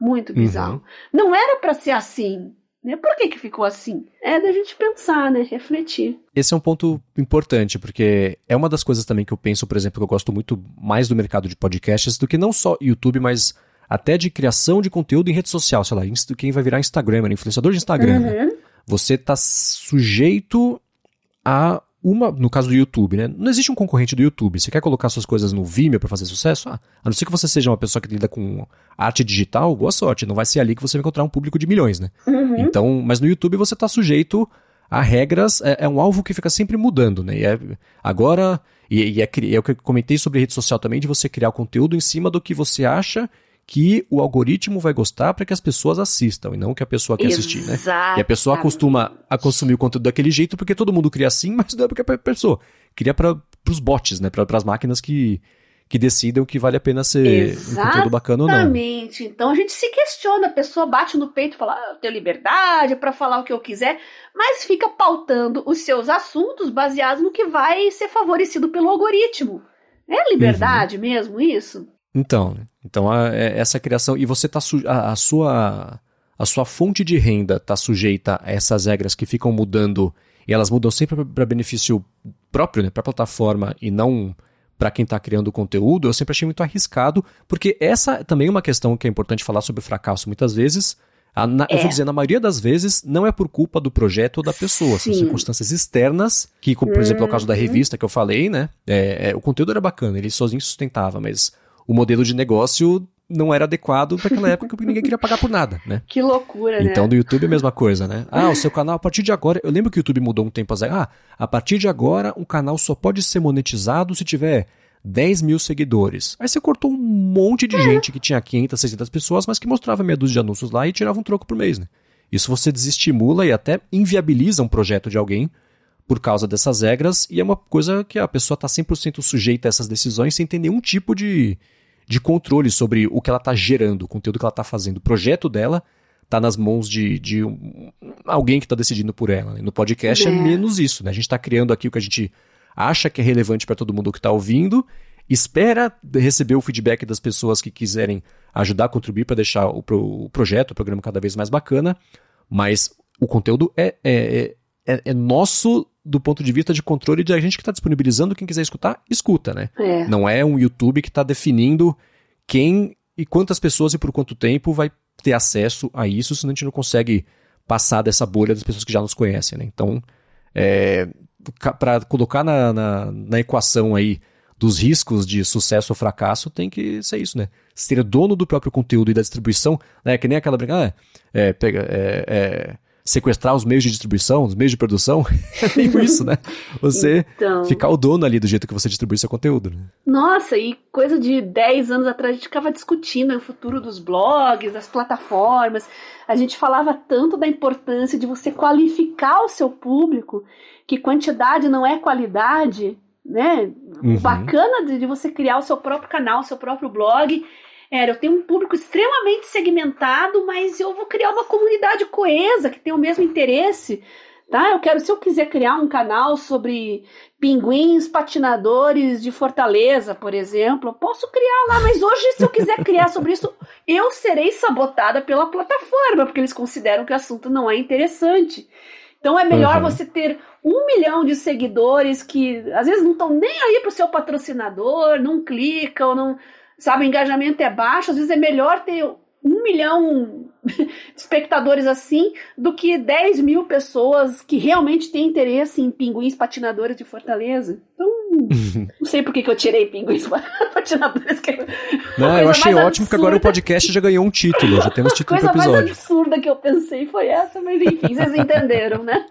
Muito bizarro. Uhum. Não era para ser assim. Né? Por que, que ficou assim? É da gente pensar, né? Refletir. Esse é um ponto importante, porque é uma das coisas também que eu penso, por exemplo, que eu gosto muito mais do mercado de podcasts do que não só YouTube, mas até de criação de conteúdo em rede social, sei lá, quem vai virar Instagram, influenciador de Instagram. Né? Uhum. Você está sujeito a uma, no caso do YouTube, né? Não existe um concorrente do YouTube. Você quer colocar suas coisas no Vimeo para fazer sucesso? Ah, a não ser que você seja uma pessoa que lida com arte digital, boa sorte. Não vai ser ali que você vai encontrar um público de milhões, né? Uhum. Então, mas no YouTube você está sujeito há regras, é, é, um alvo que fica sempre mudando, né? E é, agora, e, e é, é o que eu comentei sobre rede social também, de você criar conteúdo em cima do que você acha que o algoritmo vai gostar para que as pessoas assistam e não que a pessoa quer assistir, né? E a pessoa acostuma a consumir o conteúdo daquele jeito porque todo mundo cria assim, mas não é porque a pessoa cria para os bots, né? Para as máquinas que que decidam que vale a pena ser Exatamente. um conteúdo bacana ou não. Exatamente. Então a gente se questiona, a pessoa bate no peito e fala: ah, eu tenho liberdade para falar o que eu quiser, mas fica pautando os seus assuntos baseados no que vai ser favorecido pelo algoritmo. É liberdade uhum. mesmo isso? Então, então a, é, essa criação e você tá a, a sua a sua fonte de renda está sujeita a essas regras que ficam mudando e elas mudam sempre para benefício próprio, né, para a plataforma e não para quem está criando conteúdo, eu sempre achei muito arriscado, porque essa também é uma questão que é importante falar sobre fracasso muitas vezes. A, na, é. Eu vou dizer, na maioria das vezes, não é por culpa do projeto ou da pessoa, Sim. são circunstâncias externas, que, como, por exemplo, é o caso da uhum. revista que eu falei, né? É, é, o conteúdo era bacana, ele sozinho sustentava, mas o modelo de negócio não era adequado para aquela época porque ninguém queria pagar por nada, né? Que loucura, né? Então, do YouTube é a mesma coisa, né? Ah, o seu canal, a partir de agora. Eu lembro que o YouTube mudou um tempo atrás. Ah, a partir de agora, um canal só pode ser monetizado se tiver 10 mil seguidores. Aí você cortou um monte de gente que tinha 500, 600 pessoas, mas que mostrava meia dúzia de anúncios lá e tirava um troco por mês, né? Isso você desestimula e até inviabiliza um projeto de alguém por causa dessas regras, e é uma coisa que a pessoa está 100% sujeita a essas decisões sem ter nenhum tipo de, de controle sobre o que ela está gerando, o conteúdo que ela está fazendo. O projeto dela está nas mãos de, de um, alguém que está decidindo por ela. Né? No podcast é. é. menos isso. Né? A gente está criando aqui o que a gente acha que é relevante para todo mundo que está ouvindo, espera receber o feedback das pessoas que quiserem ajudar a contribuir para deixar o, pro, o, projeto, o programa cada vez mais bacana, mas o conteúdo é, é, é, é nosso do ponto de vista de controle de a gente que está disponibilizando, quem quiser escutar, escuta, né? É. Não é um YouTube que está definindo quem e quantas pessoas e por quanto tempo vai ter acesso a isso, senão a gente não consegue passar dessa bolha das pessoas que já nos conhecem, né? Então, é, para colocar na, na, na, equação aí dos riscos de sucesso ou fracasso, tem que ser isso, né? Ser dono do próprio conteúdo e da distribuição, né? Que nem aquela brincadeira, ah, é, pega, é, é sequestrar os meios de distribuição, os meios de produção. é meio isso, né? Você então... ficar o dono ali do jeito que você distribui seu conteúdo. Né? Nossa, e coisa de 10 anos atrás a gente ficava discutindo o futuro dos blogs, das plataformas. A gente falava tanto da importância de você qualificar o seu público, que quantidade não é qualidade, né? Uhum. Bacana de, de você criar o seu próprio canal, o seu próprio blog era, eu tenho um público extremamente segmentado, mas eu vou criar uma comunidade coesa que tem o mesmo interesse. Tá? Eu quero, se eu quiser criar um canal sobre pinguins patinadores de Fortaleza, por exemplo, eu posso criar lá, mas hoje, se eu quiser criar sobre isso, eu serei sabotada pela plataforma, porque eles consideram que o assunto não é interessante. Então é melhor uhum. você ter um milhão de seguidores que às vezes não estão nem aí para o seu patrocinador, não clicam, não sabe, o engajamento é baixo, às vezes é melhor ter um milhão de espectadores assim do que 10 mil pessoas que realmente têm interesse em pinguins patinadores de Fortaleza. Então, não sei por que, que eu tirei pinguins patinadores. Que... É não, eu achei ótimo que agora o podcast já ganhou um título, já temos título pro episódio. A coisa mais absurda que eu pensei foi essa, mas enfim, vocês entenderam, né?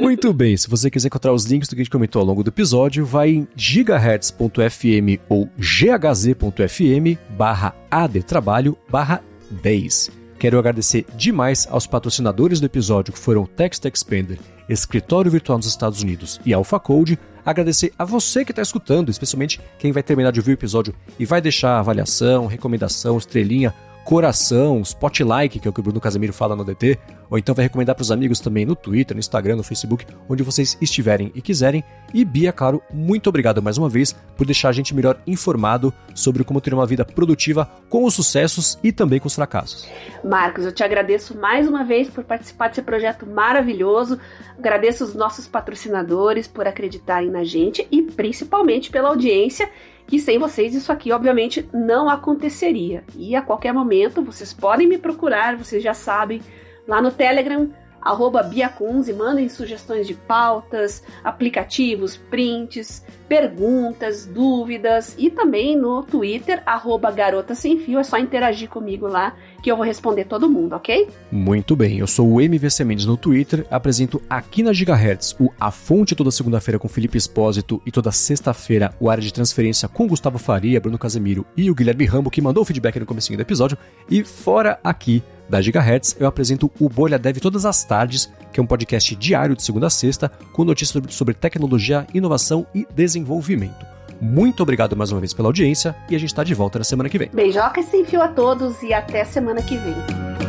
Muito bem, se você quiser encontrar os links do que a gente comentou ao longo do episódio, vai em gigahertz.fm ou ghz.fm barra adtrabalho barra 10. Quero agradecer demais aos patrocinadores do episódio que foram Text Expander, Escritório Virtual nos Estados Unidos e Alpha Code. Agradecer a você que está escutando, especialmente quem vai terminar de ouvir o episódio e vai deixar avaliação, recomendação, estrelinha coração, spotlight, que é o que o Bruno Casemiro fala no DT, ou então vai recomendar para os amigos também no Twitter, no Instagram, no Facebook, onde vocês estiverem e quiserem. E Bia, claro, muito obrigado mais uma vez por deixar a gente melhor informado sobre como ter uma vida produtiva com os sucessos e também com os fracassos. Marcos, eu te agradeço mais uma vez por participar desse projeto maravilhoso. Agradeço os nossos patrocinadores por acreditarem na gente e principalmente pela audiência que sem vocês isso aqui, obviamente, não aconteceria. E a qualquer momento vocês podem me procurar, vocês já sabem, lá no Telegram, arroba Biacunze, mandem sugestões de pautas, aplicativos, prints, perguntas, dúvidas e também no Twitter, arroba Garota Sem Fio, é só interagir comigo lá que eu vou responder todo mundo, ok? Muito bem, eu sou o MVC Mendes no Twitter, apresento aqui na Gigahertz o A Fonte toda segunda-feira com Felipe Espósito e toda sexta-feira o Área de Transferência com Gustavo Faria, Bruno Casemiro e o Guilherme Rambo, que mandou o feedback no começo do episódio. E fora aqui da Gigahertz, eu apresento o Bolha Dev todas as tardes, que é um podcast diário de segunda a sexta, com notícias sobre tecnologia, inovação e desenvolvimento. Muito obrigado mais uma vez pela audiência e a gente está de volta na semana que vem. Beijoca sem fio a todos e até semana que vem.